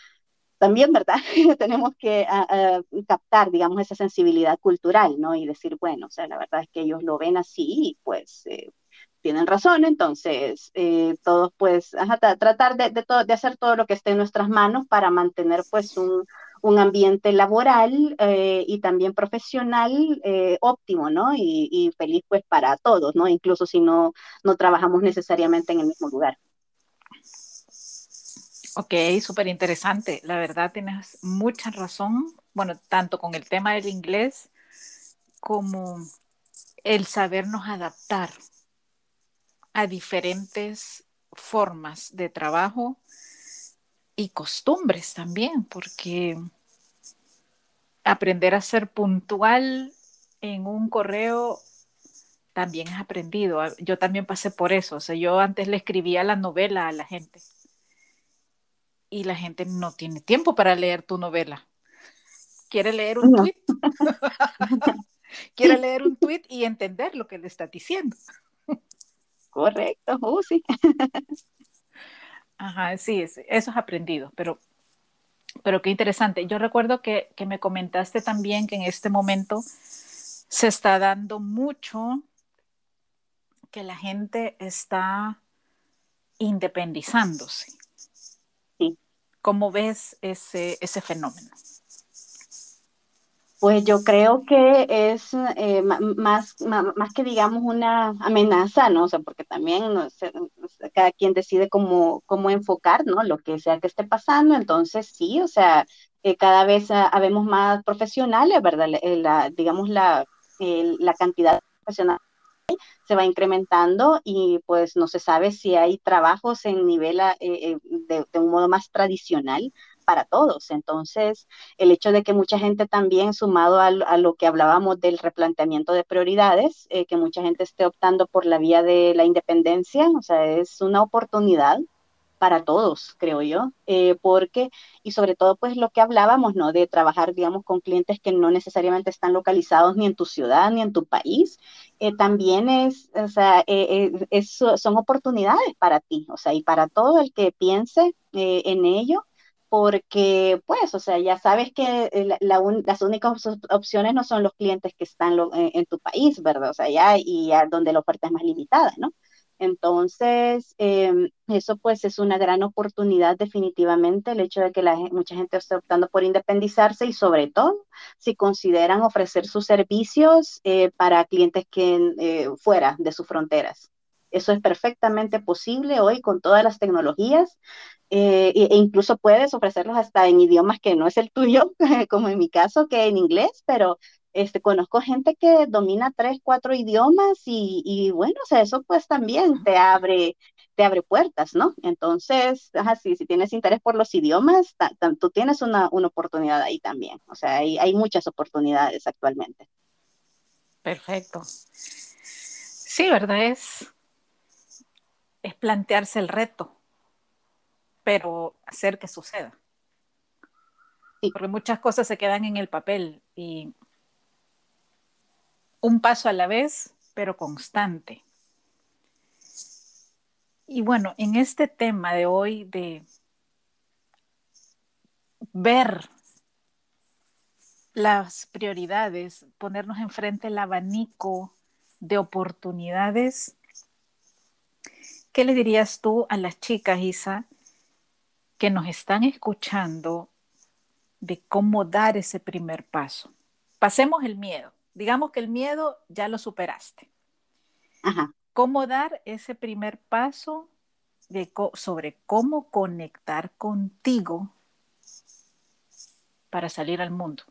también, ¿verdad? Tenemos que ah, ah, captar, digamos, esa sensibilidad cultural, ¿no? Y decir, bueno, o sea, la verdad es que ellos lo ven así y pues eh, tienen razón, entonces eh, todos pues tratar de, de, hacer todo lo que esté en nuestras manos para mantener pues un, ambiente laboral eh, y también profesional óptimo, ¿no? Y, feliz pues para todos, ¿no? Incluso si no trabajamos necesariamente en el mismo lugar. Ok, súper interesante. La verdad tienes mucha razón. Bueno, tanto con el tema del inglés como el sabernos adaptar a diferentes formas de trabajo y costumbres también, porque aprender a ser puntual en un correo también es aprendido. Yo también pasé por eso. O sea, yo antes le escribía la novela a la gente y la gente no tiene tiempo para leer tu novela. Quiere leer un tweet. Quiere leer un tweet y entender lo que le está diciendo. Correcto, oh, sí. Ajá, sí, eso es aprendido, pero, pero qué interesante. Yo recuerdo que, que me comentaste también que en este momento se está dando mucho que la gente está independizándose. ¿Cómo ves ese, ese fenómeno? Pues yo creo que es eh, más, más, que digamos una amenaza, ¿no? O sea, porque también cada quien decide cómo, cómo enfocar, ¿no? Lo que sea que esté pasando. Entonces, sí, o sea, eh, cada vez habemos más profesionales, ¿verdad? La, digamos, la, la cantidad de profesionales se va incrementando y pues no se sabe si hay trabajos en nivel eh, eh, de, un modo más tradicional para todos. Entonces, el hecho de que mucha gente también, sumado a, lo que hablábamos del replanteamiento de prioridades, eh, que mucha gente esté optando por la vía de la independencia, o sea, es una oportunidad para todos, creo yo, eh, porque, y sobre todo, pues lo que hablábamos, ¿no? De trabajar, digamos, con clientes que no necesariamente están localizados ni en tu ciudad ni en tu país, eh, también es, o sea, eh, son oportunidades para ti, o sea, y para todo el que piense en ello, porque, pues, o sea, ya sabes que las únicas opciones no son los clientes que están en, tu país, ¿verdad? O sea, ya, y ya donde la oferta es más limitada, ¿no? Entonces, em, eso pues es una gran oportunidad definitivamente, el hecho de que la, mucha gente esté optando por independizarse y sobre todo si consideran ofrecer sus servicios eh, para clientes que eh, fuera de sus fronteras. Eso es perfectamente posible hoy con todas las tecnologías eh, e incluso puedes ofrecerlos hasta en idiomas que no es el tuyo, como en mi caso, que en inglés, pero este, conozco gente que domina tres, cuatro idiomas y, bueno, o sea, eso pues también te abre, te abre puertas, ¿no? Entonces, si tienes interés por los idiomas, tú tienes una, oportunidad ahí también. O sea, hay, hay muchas oportunidades actualmente. Perfecto. Sí, ¿verdad? Es, es plantearse el reto, pero hacer que suceda. Porque muchas cosas se quedan en el papel y un paso a la vez, pero constante. Y bueno, en este tema de hoy de ver las prioridades, ponernos enfrente el abanico de oportunidades, ¿qué le dirías tú a las chicas, Isa, que nos están escuchando de cómo dar ese primer paso? Pasemos el miedo digamos que el miedo ya lo superaste. ¿Cómo dar ese primer paso de sobre cómo conectar contigo para salir al mundo?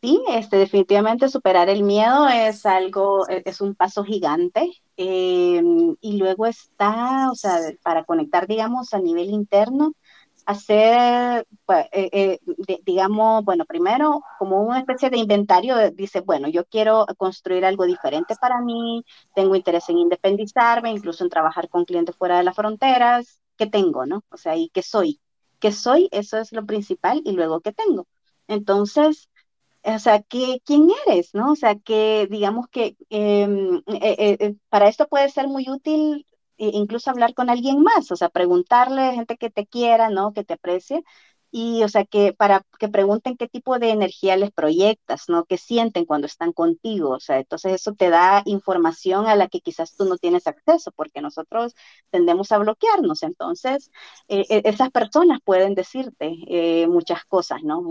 Sí, este, definitivamente superar el miedo es algo, e, es un paso gigante. Em, y luego está, o sea, para conectar, digamos, a nivel interno, hacer, pues, eh, eh, digamos, bueno, primero como una especie de inventario, dice, bueno, yo quiero construir algo diferente para mí, tengo interés en independizarme, incluso en trabajar con clientes fuera de las fronteras, ¿qué tengo, no? O sea, ¿y qué soy? ¿Qué soy? Eso es lo principal y luego ¿qué tengo? Entonces, o sea, ¿qué, ¿quién eres? ¿no? O sea, que digamos que em, eh, para esto puede ser muy útil incluso hablar con alguien más, o sea, preguntarle a gente que te quiera, ¿no? Que te aprecie, y o sea que para que pregunten qué tipo de energía les proyectas, ¿no? ¿Qué sienten cuando están contigo? O sea, entonces eso te da información a la que quizás tú no tienes acceso porque nosotros tendemos a bloquearnos. Entonces, eh, e, esas personas pueden decirte eh, muchas cosas, ¿no?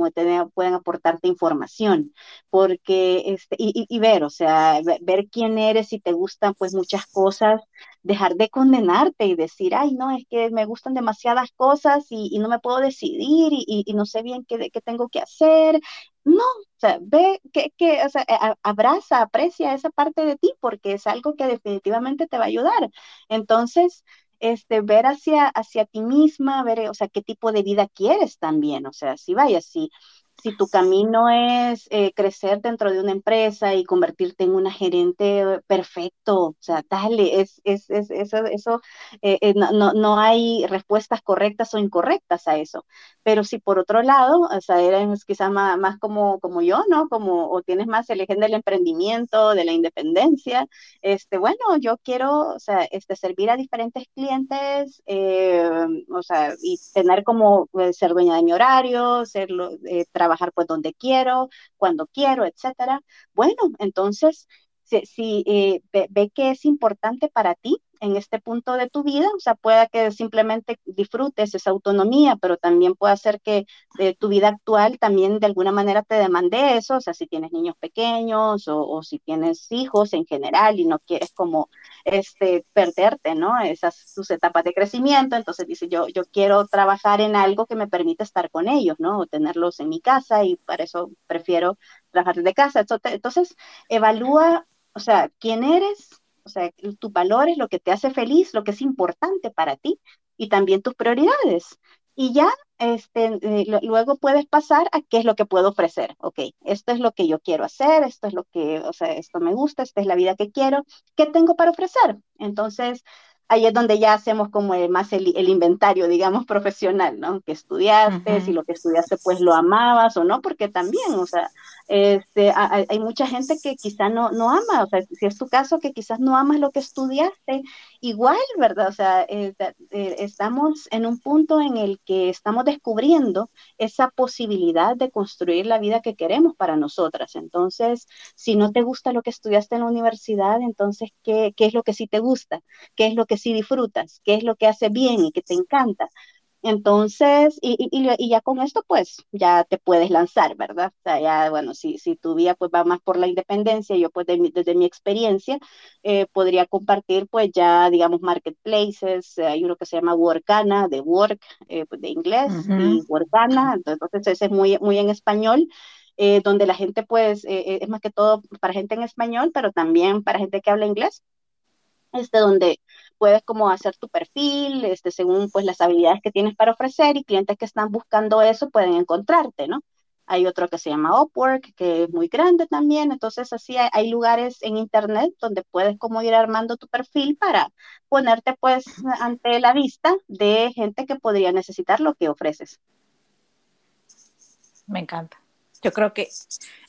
Pueden aportarte información porque, este, y, y, ver, o sea, ver quién eres y te gustan pues muchas cosas, dejar de condenarte y decir, ay, no, es que me gustan demasiadas cosas y, no me puedo decidir y, no sé bien qué, qué, tengo que hacer. No, o sea, ve que, que o sea, abraza, aprecia esa parte de ti porque es algo que definitivamente te va a ayudar. Entonces, este, ver hacia, hacia ti misma, ver, o sea, qué tipo de vida quieres también, o sea, si vaya, si, si tu camino es eh, crecer dentro de una empresa y convertirte en una gerente perfecto, o sea, dale, es, es, es eso, eso eh, eh, no, no, hay respuestas correctas o incorrectas a eso. Pero si por otro lado, o sea, eres quizás más, más, como, como yo, ¿no? Como, o tienes más el eje del emprendimiento, de la independencia, este, bueno, yo quiero, o sea, este, servir a diferentes clientes, o sea, y tener como ser dueña de mi horario, serlo, trabajar trabajar pues donde quiero, cuando quiero, etcétera. Bueno, entonces, si, eh, ve, que es importante para ti, en este punto de tu vida, o sea, pueda que simplemente disfrutes esa autonomía, pero también puede ser que eh, tu vida actual también de alguna manera te demande eso, o sea, si tienes niños pequeños o, si tienes hijos en general y no quieres como este, perderte, ¿no? Esas tus etapas de crecimiento, entonces dice, yo, yo quiero trabajar en algo que me permita estar con ellos, ¿no? O tenerlos en mi casa y para eso prefiero trabajar desde casa. Entonces, evalúa, o sea, quién eres, o sea, tus valores, lo que te hace feliz, lo que es importante para ti y también tus prioridades. Y ya este, eh, luego puedes pasar a qué es lo que puedo ofrecer. Ok, esto es lo que yo quiero hacer, esto es lo que, o sea, esto me gusta, esta es la vida que quiero, ¿qué tengo para ofrecer? Entonces, ahí es donde ya hacemos como más el, el, inventario, digamos, profesional, ¿no? Que estudiaste, uh -huh. si lo que estudiaste pues lo amabas o no, porque también, o sea, este, hay, hay, mucha gente que quizá no, no ama, o sea, si es tu caso que quizás no amas lo que estudiaste, igual, ¿verdad? O sea, eh, eh, estamos en un punto en el que estamos descubriendo esa posibilidad de construir la vida que queremos para nosotras. Entonces, si no te gusta lo que estudiaste en la universidad, entonces, ¿qué, qué es lo que sí te gusta? ¿Qué es lo que sí disfrutas? ¿Qué es lo que hace bien y que te encanta? Entonces, y, y, y, ya con esto, pues, ya te puedes lanzar, ¿verdad? O sea, ya, bueno, si, si tu vida pues va más por la independencia, yo pues de, desde mi experiencia eh, podría compartir pues ya, digamos, marketplaces, eh, hay uno que se llama Workana, de Work, eh, pues, de inglés, uh -huh. y Workana, entonces ese es muy, muy en español. Eh, donde la gente pues es más que todo para gente en español, pero también para gente que habla inglés, este, donde puedes como hacer tu perfil, este, según pues las habilidades que tienes para ofrecer y clientes que están buscando eso pueden encontrarte, ¿no? Hay otro que se llama Upwork, que es muy grande también, entonces así hay, hay lugares en internet donde puedes como ir armando tu perfil para ponerte pues ante la vista de gente que podría necesitar lo que ofreces. Me encanta. Yo creo que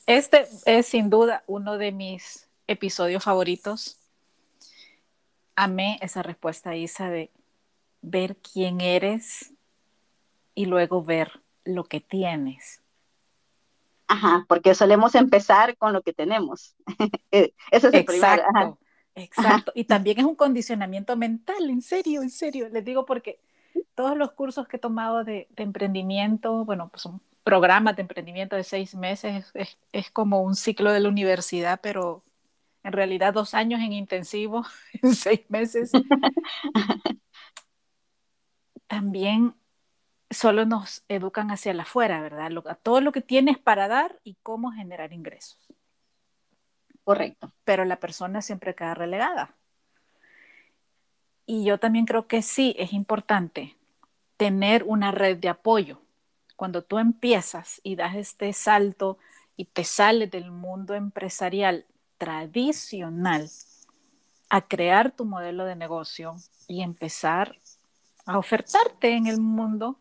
este es sin duda uno de mis episodios favoritos amé esa respuesta, Isa, de ver quién eres y luego ver lo que tienes. Ajá, porque solemos empezar con lo que tenemos. Ese es el exacto, primer. Ajá. Exacto. Ajá. Y también es un condicionamiento mental, en serio, en serio. Les digo porque todos los cursos que he tomado de, de emprendimiento, bueno, pues son programas de emprendimiento de seis meses, es, es como un ciclo de la universidad, pero en realidad dos años en intensivo, en seis meses, también solo nos educan hacia el afuera, ¿verdad? Lo, a todo lo que tienes para dar y cómo generar ingresos. Correcto. Pero la persona siempre queda relegada. Y yo también creo que sí es importante tener una red de apoyo. Cuando tú empiezas y das este salto y te sales del mundo empresarial tradicional a crear tu modelo de negocio y empezar a ofertarte en el mundo,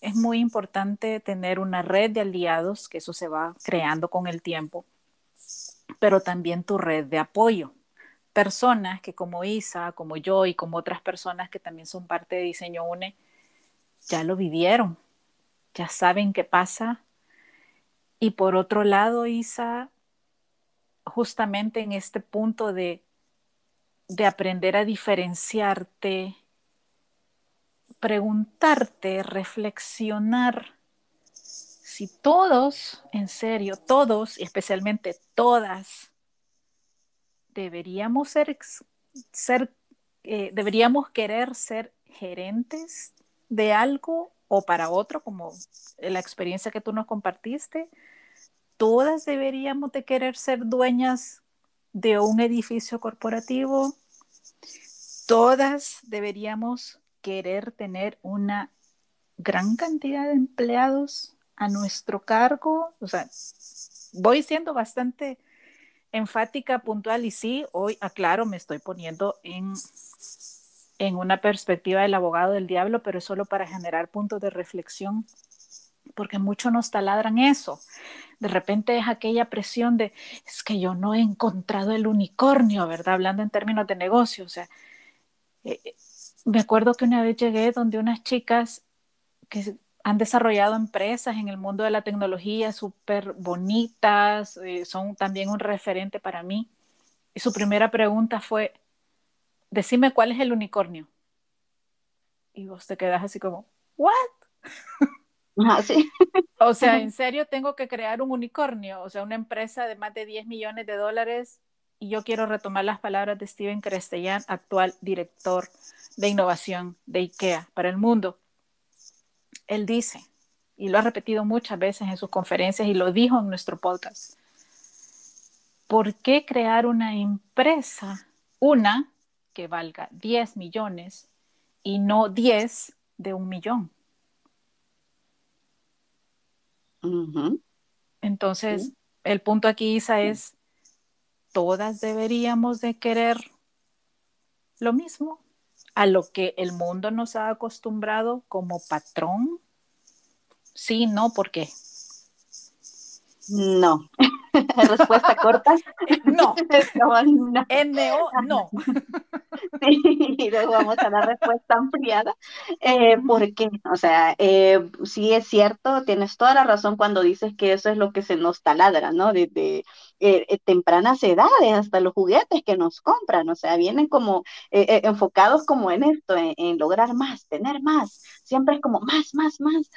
es muy importante tener una red de aliados, que eso se va creando con el tiempo, pero también tu red de apoyo. Personas que como Isa, como yo y como otras personas que también son parte de Diseño UNE, ya lo vivieron, ya saben qué pasa. Y por otro lado, Isa, justamente en este punto de, de aprender a diferenciarte, preguntarte, reflexionar si todos, en serio, todos, y especialmente todas, deberíamos ser, eh, deberíamos querer ser gerentes de algo o para otro, como la experiencia que tú nos compartiste, todas deberíamos de querer ser dueñas de un edificio corporativo, todas deberíamos querer tener una gran cantidad de empleados a nuestro cargo. O sea, voy siendo bastante enfática, puntual y sí, hoy aclaro, me estoy poniendo en, en una perspectiva del abogado del diablo, pero solo para generar puntos de reflexión, porque muchos nos taladran eso. De repente es aquella presión de, es que yo no he encontrado el unicornio, ¿verdad? Hablando en términos de negocio, o sea, eh, eh, me acuerdo que una vez llegué donde unas chicas que han desarrollado empresas en el mundo de la tecnología súper bonitas, eh, son también un referente para mí. Y su primera pregunta fue, decime cuál es el unicornio. Y vos te quedas así como, ¿what? Sí. o sea, ¿en serio tengo que crear un unicornio? O sea, una empresa de más de 10 millones de dólares. Y yo quiero retomar las palabras de Steven Crestellán, actual director de innovación de IKEA para el mundo él dice, y lo ha repetido muchas veces en sus conferencias y lo dijo en nuestro podcast, ¿por qué crear una empresa, una que valga 10 millones y no 10 de un millón? Entonces, el punto aquí, Isa, es, todas deberíamos de querer lo mismo a lo que el mundo nos ha acostumbrado como patrón? Sí, no, ¿por qué? No. Respuesta corta. no. no. NO, no. Sí, y luego vamos a la respuesta ampliada. Eh, ¿Por qué? O sea, eh, sí es cierto, tienes toda la razón cuando dices que eso es lo que se nos taladra, ¿no? Desde eh, tempranas edades hasta los juguetes que nos compran, o sea, vienen como enfocados como en esto, en, lograr más, tener más, siempre es como más, más, más.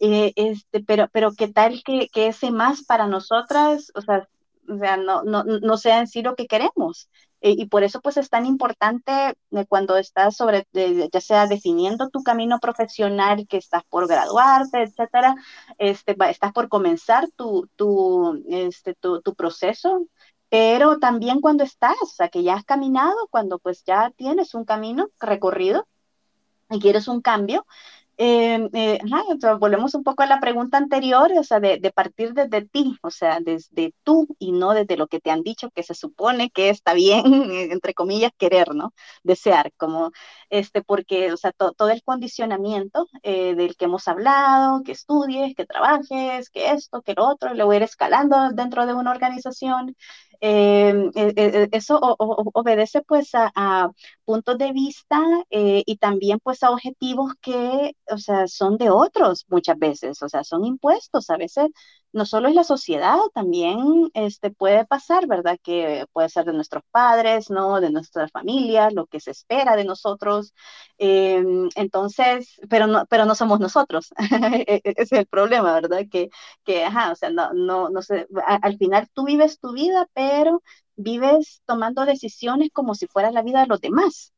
Este, pero, pero qué tal que, que, ese más para nosotras, o sea, o sea no, no, no sea en sí lo que queremos. Eh, y por eso pues es tan importante eh, cuando estás sobre, ya sea definiendo tu camino profesional, que estás por graduarte, etcétera, este, estás por comenzar tu, tu, este, tu, tu proceso, pero también cuando estás, o sea, que ya has caminado, cuando pues ya tienes un camino recorrido y quieres un cambio, eh, eh volvemos un poco a la pregunta anterior, o sea, de, de, partir desde ti, o sea, desde tú y no desde lo que te han dicho que se supone que está bien, entre comillas, querer, ¿no? Desear, como, este, porque, o sea, todo el condicionamiento eh, del que hemos hablado, que estudies, que trabajes, que esto, que lo otro, a ir escalando dentro de una organización, eh, eh, eh, eso obedece pues a, puntos de vista y también pues a objetivos que, o sea, son de otros muchas veces, o sea, son impuestos. A veces no solo es la sociedad, también este, puede pasar, ¿verdad? Que puede ser de nuestros padres, ¿no? De nuestras familias, lo que se espera de nosotros. Em, entonces, pero no, pero no somos nosotros. E, e, ese es el problema, ¿verdad? Que, que o sea, no, no, no sé, al final tú vives tu vida, pero vives tomando decisiones como si fuera la vida de los demás.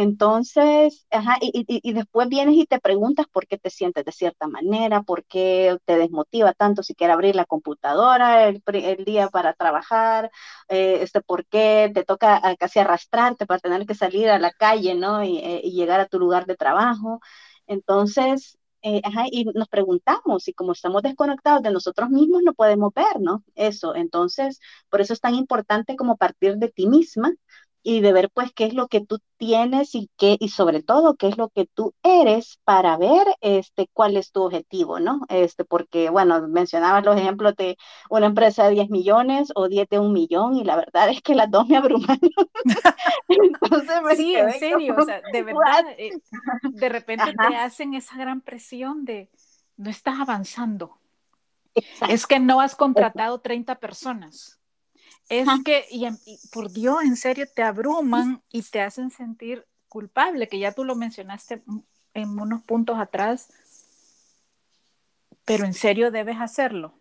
Entonces, ajá, y, después vienes y te preguntas por qué te sientes de cierta manera, por qué te desmotiva tanto si quieres abrir la computadora el, día para trabajar, eh, este, por qué te toca casi arrastrarte para tener que salir a la calle, ¿no? Y, eh, llegar a tu lugar de trabajo. Entonces, eh, ajá, y nos preguntamos, y como estamos desconectados de nosotros mismos, no podemos ver, ¿no? Eso, entonces, por eso es tan importante como partir de ti misma y de ver pues qué es lo que tú tienes y qué y sobre todo qué es lo que tú eres para ver este cuál es tu objetivo, ¿no? Este porque bueno, mencionabas los ejemplos de una empresa de 10 millones o 10 de un millón y la verdad es que las dos me abrumaron. sí, en serio, o sea, de verdad eh, de repente te hacen esa gran presión de no estás avanzando. Es que no has contratado 30 personas es que, y, por Dios, en serio, te abruman y te hacen sentir culpable, que ya tú lo mencionaste en unos puntos atrás, pero en serio debes hacerlo,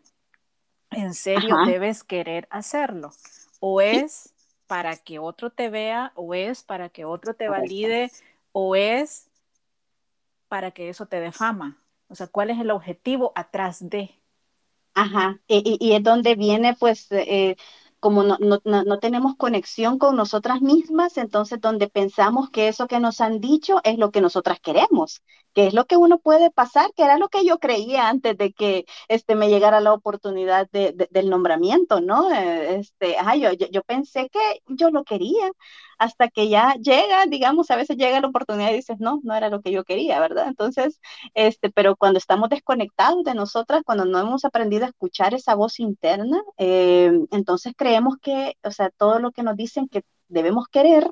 en serio debes querer hacerlo, o es para que otro te vea, o es para que otro te valide, o es para que eso te dé fama. O sea, ¿cuál es el objetivo atrás de? Ajá, y, y, es donde viene pues... Eh, como no, no, no, tenemos conexión con nosotras mismas, entonces donde pensamos que eso que nos han dicho es lo que nosotras queremos, que es lo que uno puede pasar, que era lo que yo creía antes de que este, me llegara la oportunidad de, del nombramiento, ¿no? Eh, este, yo, yo, yo, pensé que yo lo quería hasta que ya llega, digamos, a veces llega la oportunidad y dices, no, no era lo que yo quería, ¿verdad? Entonces, este, pero cuando estamos desconectados de nosotras, cuando no hemos aprendido a escuchar esa voz interna, eh, entonces creemos que, o sea, todo lo que nos dicen que debemos querer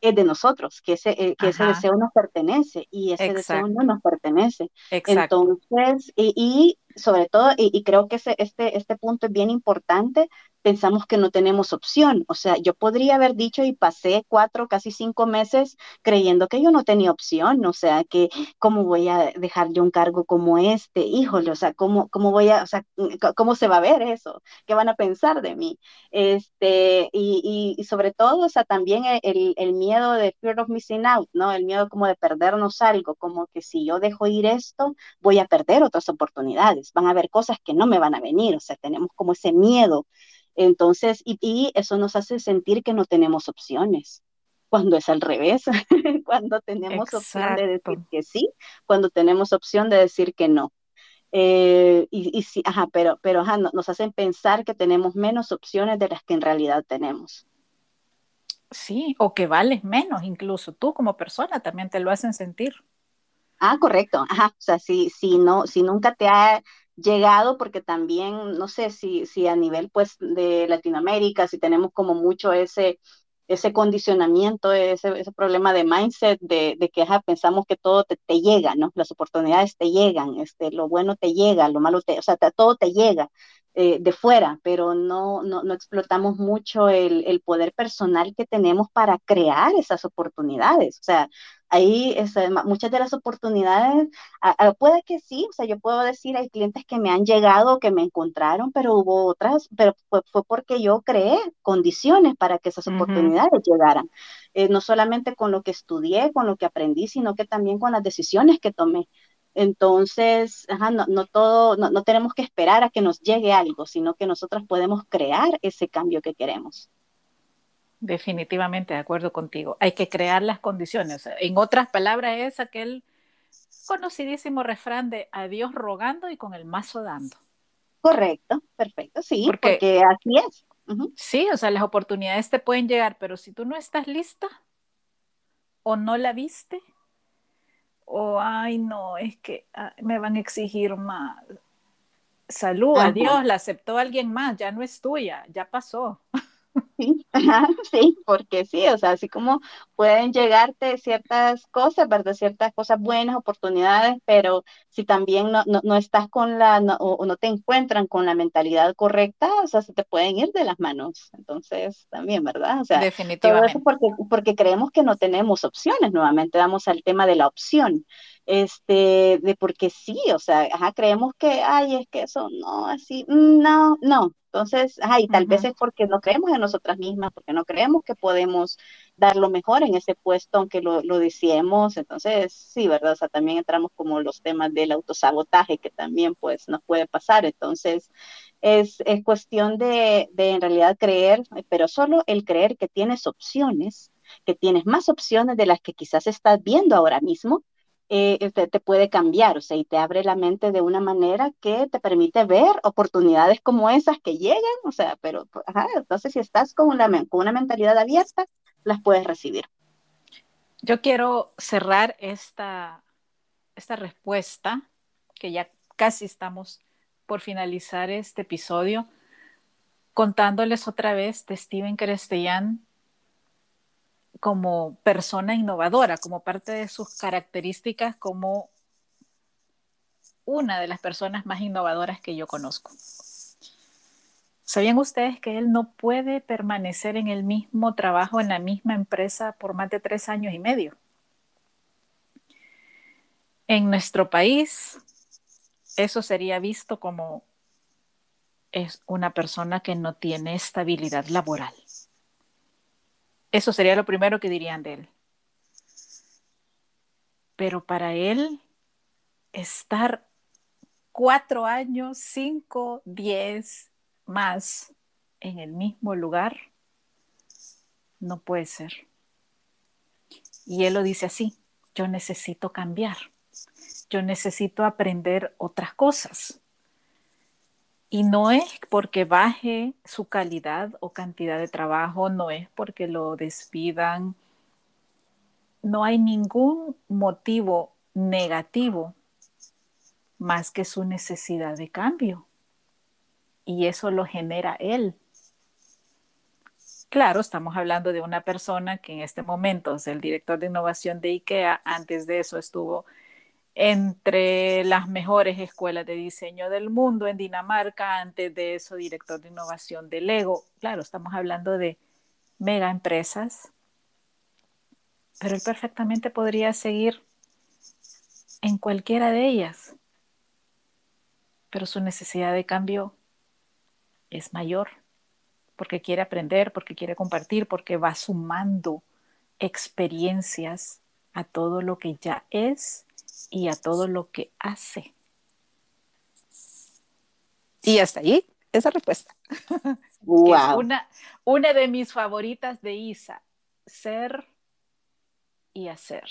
es de nosotros, que ese, eh, que ese deseo nos pertenece y ese deseo no nos pertenece. Exacto. Entonces, y, y sobre todo, y, y, creo que ese, este, este punto es bien importante, pensamos que no tenemos opción. O sea, yo podría haber dicho y pasé cuatro, casi cinco meses creyendo que yo no tenía opción. O sea, que cómo voy a dejar yo un cargo como este, híjole, o sea, cómo, cómo voy a, o sea, cómo se va a ver eso, qué van a pensar de mí. Este, y, y, sobre todo, o sea, también el, el, miedo de fear of missing out, ¿no? El miedo como de perdernos algo, como que si yo dejo ir esto, voy a perder otras oportunidades, van a haber cosas que no me van a venir, o sea, tenemos como ese miedo entonces, y, eso nos hace sentir que no tenemos opciones, cuando es al revés, cuando tenemos opción de decir que sí, cuando tenemos opción de decir que no. Eh, y, sí, ajá, pero, pero ajá, nos hacen pensar que tenemos menos opciones de las que en realidad tenemos. Sí, o que vales menos, incluso tú como persona también te lo hacen sentir. Ah, correcto, ajá, o sea, si, si, no, si nunca te ha llegado porque también, no sé si, si a nivel pues de Latinoamérica, si tenemos como mucho ese, ese condicionamiento, ese, problema de mindset de, que pensamos que todo te, te, llega, ¿no? Las oportunidades te llegan, este, lo bueno te llega, lo malo te, o sea, todo te llega. Eh, de fuera, pero no, no, no explotamos mucho el, el, poder personal que tenemos para crear esas oportunidades. O sea, ahí muchas de las oportunidades, puede que sí, o sea, yo puedo decir, hay clientes que me han llegado, que me encontraron, pero hubo otras, pero fue, fue porque yo creé condiciones para que esas oportunidades llegaran. Eh, no solamente con lo que estudié, con lo que aprendí, sino que también con las decisiones que tomé. Entonces, no, no, todo, no, no, tenemos que esperar a que nos llegue algo, sino que nosotros podemos crear ese cambio que queremos. Definitivamente de acuerdo contigo. Hay que crear las condiciones. En otras palabras, es aquel conocidísimo refrán de a Dios rogando y con el mazo dando. Correcto, perfecto, sí, porque, así es. Sí, o sea, las oportunidades te pueden llegar, pero si tú no estás lista o no la viste, o ay no, es que ah, me van a exigir más. Salud, adiós, la aceptó alguien más, ya no es tuya, ya pasó. Sí, sí, porque sí, o sea, así como pueden llegarte ciertas cosas, ¿verdad? Ciertas cosas buenas, oportunidades, pero si también no, no, no estás con la, o, no te encuentran con la mentalidad correcta, o sea, se te pueden ir de las manos. Entonces, también, ¿verdad? O sea, todo eso porque, porque creemos que no tenemos opciones. Nuevamente vamos al tema de la opción este, de porque sí, o sea, ajá, creemos que, ay, es que eso no, así, no, no, entonces, ay, tal vez es porque no creemos en nosotras mismas, porque no creemos que podemos dar lo mejor en ese puesto, aunque lo, lo deseemos, entonces, sí, ¿verdad? O sea, también entramos como los temas del autosabotaje, que también, pues, nos puede pasar, entonces, es, es cuestión de, de en realidad creer, pero solo el creer que tienes opciones, que tienes más opciones de las que quizás estás viendo ahora mismo, eh, te, puede cambiar, o sea, y te abre la mente de una manera que te permite ver oportunidades como esas que llegan, o sea, pero, ajá, entonces si estás con una, con una mentalidad abierta, las puedes recibir. Yo quiero cerrar esta, esta respuesta, que ya casi estamos por finalizar este episodio, contándoles otra vez de Steven Crestellán como persona innovadora, como parte de sus características como una de las personas más innovadoras que yo conozco. ¿Sabían ustedes que él no puede permanecer en el mismo trabajo, en la misma empresa por más de tres años y medio? En nuestro país, eso sería visto como es una persona que no tiene estabilidad laboral. Eso sería lo primero que dirían de él. Pero para él, estar cuatro años, cinco, diez más en el mismo lugar, no puede ser. Y él lo dice así, yo necesito cambiar, yo necesito aprender otras cosas. Y no es porque baje su calidad o cantidad de trabajo, no es porque lo despidan, no hay ningún motivo negativo más que su necesidad de cambio. Y eso lo genera él. Claro, estamos hablando de una persona que en este momento es el director de innovación de IKEA. Antes de eso estuvo entre las mejores escuelas de diseño del mundo en Dinamarca. Antes de eso, director de innovación de Lego. Claro, estamos hablando de mega empresas. Pero él perfectamente podría seguir en cualquiera de ellas pero su necesidad de cambio es mayor, porque quiere aprender, porque quiere compartir, porque va sumando experiencias a todo lo que ya es y a todo lo que hace. Y hasta ahí esa respuesta. Wow. una, una de mis favoritas de Isa, ser y hacer.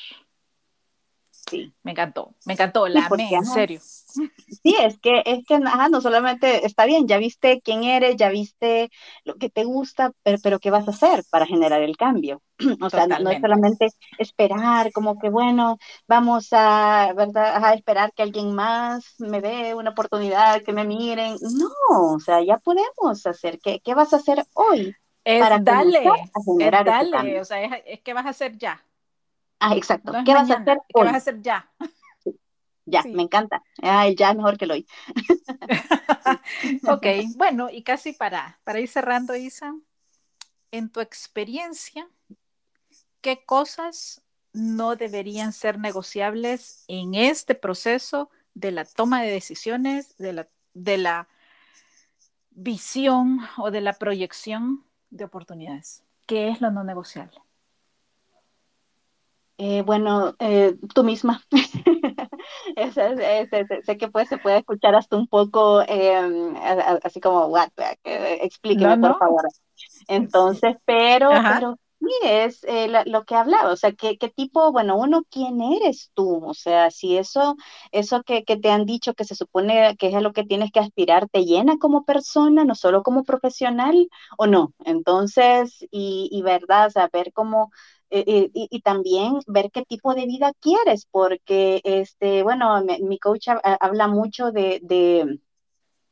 Sí. Me encantó, me encantó, la amé, en serio. Sí, es que, es que no solamente está bien, ya viste quién eres, ya viste lo que te gusta, pero, pero ¿qué vas a hacer para generar el cambio? O sea, no, es solamente esperar, como que bueno, vamos a, ¿verdad? a esperar que alguien más me dé una oportunidad, que me miren. No, o sea, ya podemos hacer. ¿Qué, qué vas a hacer hoy? Es para darle, a generar es darle, o sea, es, es que vas a hacer ya. Ah, exacto. ¿Qué vas a hacer ¿Qué vas a hacer ya? Ya, me encanta. Ah, ya es mejor que lo hoy. ok, bueno, y casi para, para ir cerrando, Isa, en tu experiencia, ¿qué cosas no deberían ser negociables en este proceso de la toma de decisiones, de la, de la visión o de la proyección de oportunidades? ¿Qué es lo no negociable? Eh, bueno, eh, tú misma. sé que pues, se puede escuchar hasta un poco em, así como, what, explíqueme por favor. Entonces, pero, pero sí es eh, lo que hablaba, o sea, ¿qué, ¿qué, tipo, bueno, uno, ¿quién eres tú? O sea, si eso, eso que, que, te han dicho que se supone que es a lo que tienes que aspirar, ¿te llena como persona, no solo como profesional o no? Entonces, y, y verdad, saber cómo eh, eh, y, también ver qué tipo de vida quieres, porque, este, bueno, mi, coach habla mucho de, de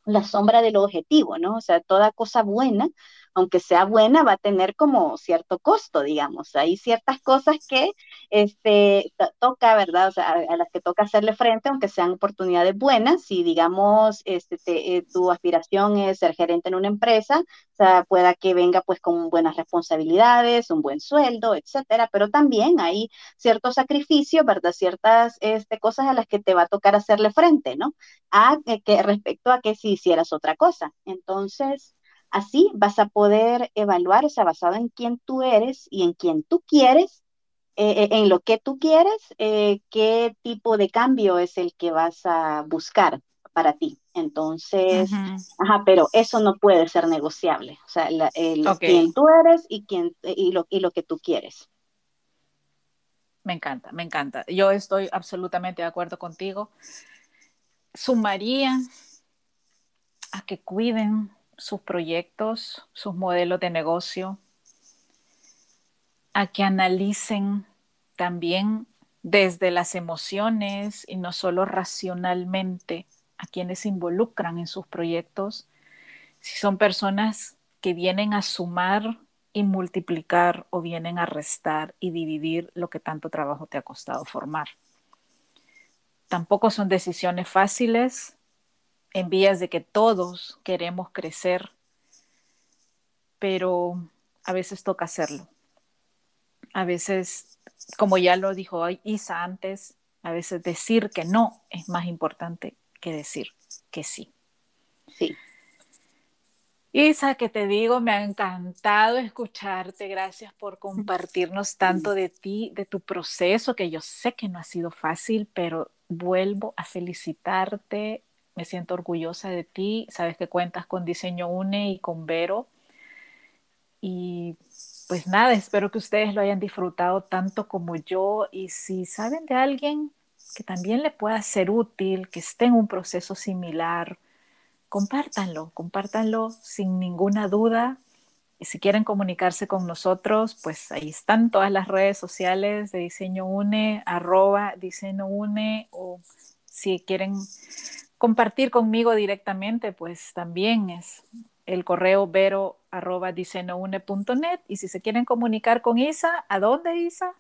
la sombra del objetivo, ¿no? O sea, toda cosa buena aunque sea buena, va a tener como cierto costo, digamos. Hay ciertas cosas que este, toca, ¿verdad? O sea, a, las que toca hacerle frente, aunque sean oportunidades buenas. Si, digamos, este, eh, tu aspiración es ser gerente en una empresa, o sea, pueda que venga pues con buenas responsabilidades, un buen sueldo, etcétera, pero también hay ciertos sacrificios, ¿verdad? Ciertas este, cosas a las que te va a tocar hacerle frente, ¿no? A eh, que respecto a que si hicieras otra cosa. Entonces, Así vas a poder evaluar, o sea, basado en quién tú eres y en quién tú quieres, eh, eh, en lo que tú quieres, eh, qué tipo de cambio es el que vas a buscar para ti. Entonces, ajá, pero eso no puede ser negociable. O sea, el, quién tú eres y, quién, y, lo, y lo que tú quieres. Me encanta, me encanta. Yo estoy absolutamente de acuerdo contigo. Sumaría a que cuiden sus proyectos, sus modelos de negocio, a que analicen también desde las emociones y no solo racionalmente a quienes se involucran en sus proyectos, si son personas que vienen a sumar y multiplicar o vienen a restar y dividir lo que tanto trabajo te ha costado formar. Tampoco son decisiones fáciles, en vías de que todos queremos crecer, pero a veces toca hacerlo. A veces, como ya lo dijo Isa antes, a veces decir que no es más importante que decir que sí. Sí. Isa, que te digo, me ha encantado escucharte. Gracias por compartirnos tanto de ti, de tu proceso, que yo sé que no ha sido fácil, pero vuelvo a felicitarte me siento orgullosa de ti, sabes que cuentas con Diseño UNE y con Vero Y pues nada, espero que ustedes lo hayan disfrutado tanto como yo y si saben de alguien que también le pueda ser útil, que esté en un proceso similar, compártanlo, compártanlo sin ninguna duda. Y si quieren comunicarse con nosotros, pues ahí están todas las redes sociales de Diseño Une, arroba Diseño Une, o si quieren compartir conmigo directamente, pues también es el correo vero arroba net. Y si se quieren comunicar con Isa, ¿a dónde Isa?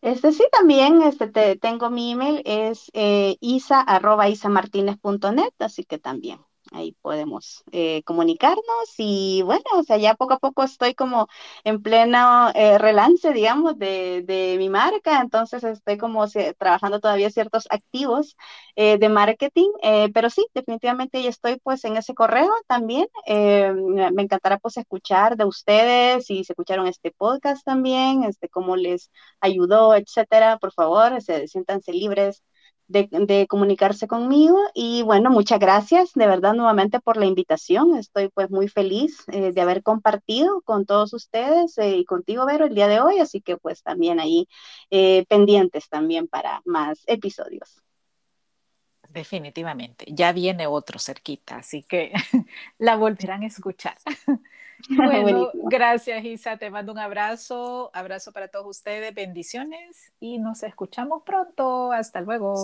Este sí, también este, te, tengo mi email, es eh, isa arroba isamartinez.net, así que también ahí podemos eh, comunicarnos y bueno, o sea, ya poco a poco estoy como en pleno eh, relance, digamos, de, de, mi marca, entonces estoy como trabajando todavía ciertos activos eh, de marketing, pero sí, definitivamente ya estoy pues en ese correo también, me encantará pues escuchar de ustedes, si se escucharon este podcast también, este, cómo les ayudó, etcétera, por favor, se, siéntanse libres de, comunicarse conmigo. Y bueno, muchas gracias de verdad nuevamente por la invitación. Estoy pues muy feliz eh, de haber compartido con todos ustedes eh, y contigo, Vero, el día de hoy. Así que pues también ahí eh, pendientes también para más episodios. Definitivamente, ya viene otro cerquita, así que la volverán a escuchar. Bueno, gracias Isa, te mando un abrazo, abrazo para todos ustedes, bendiciones y nos escuchamos pronto. Hasta luego.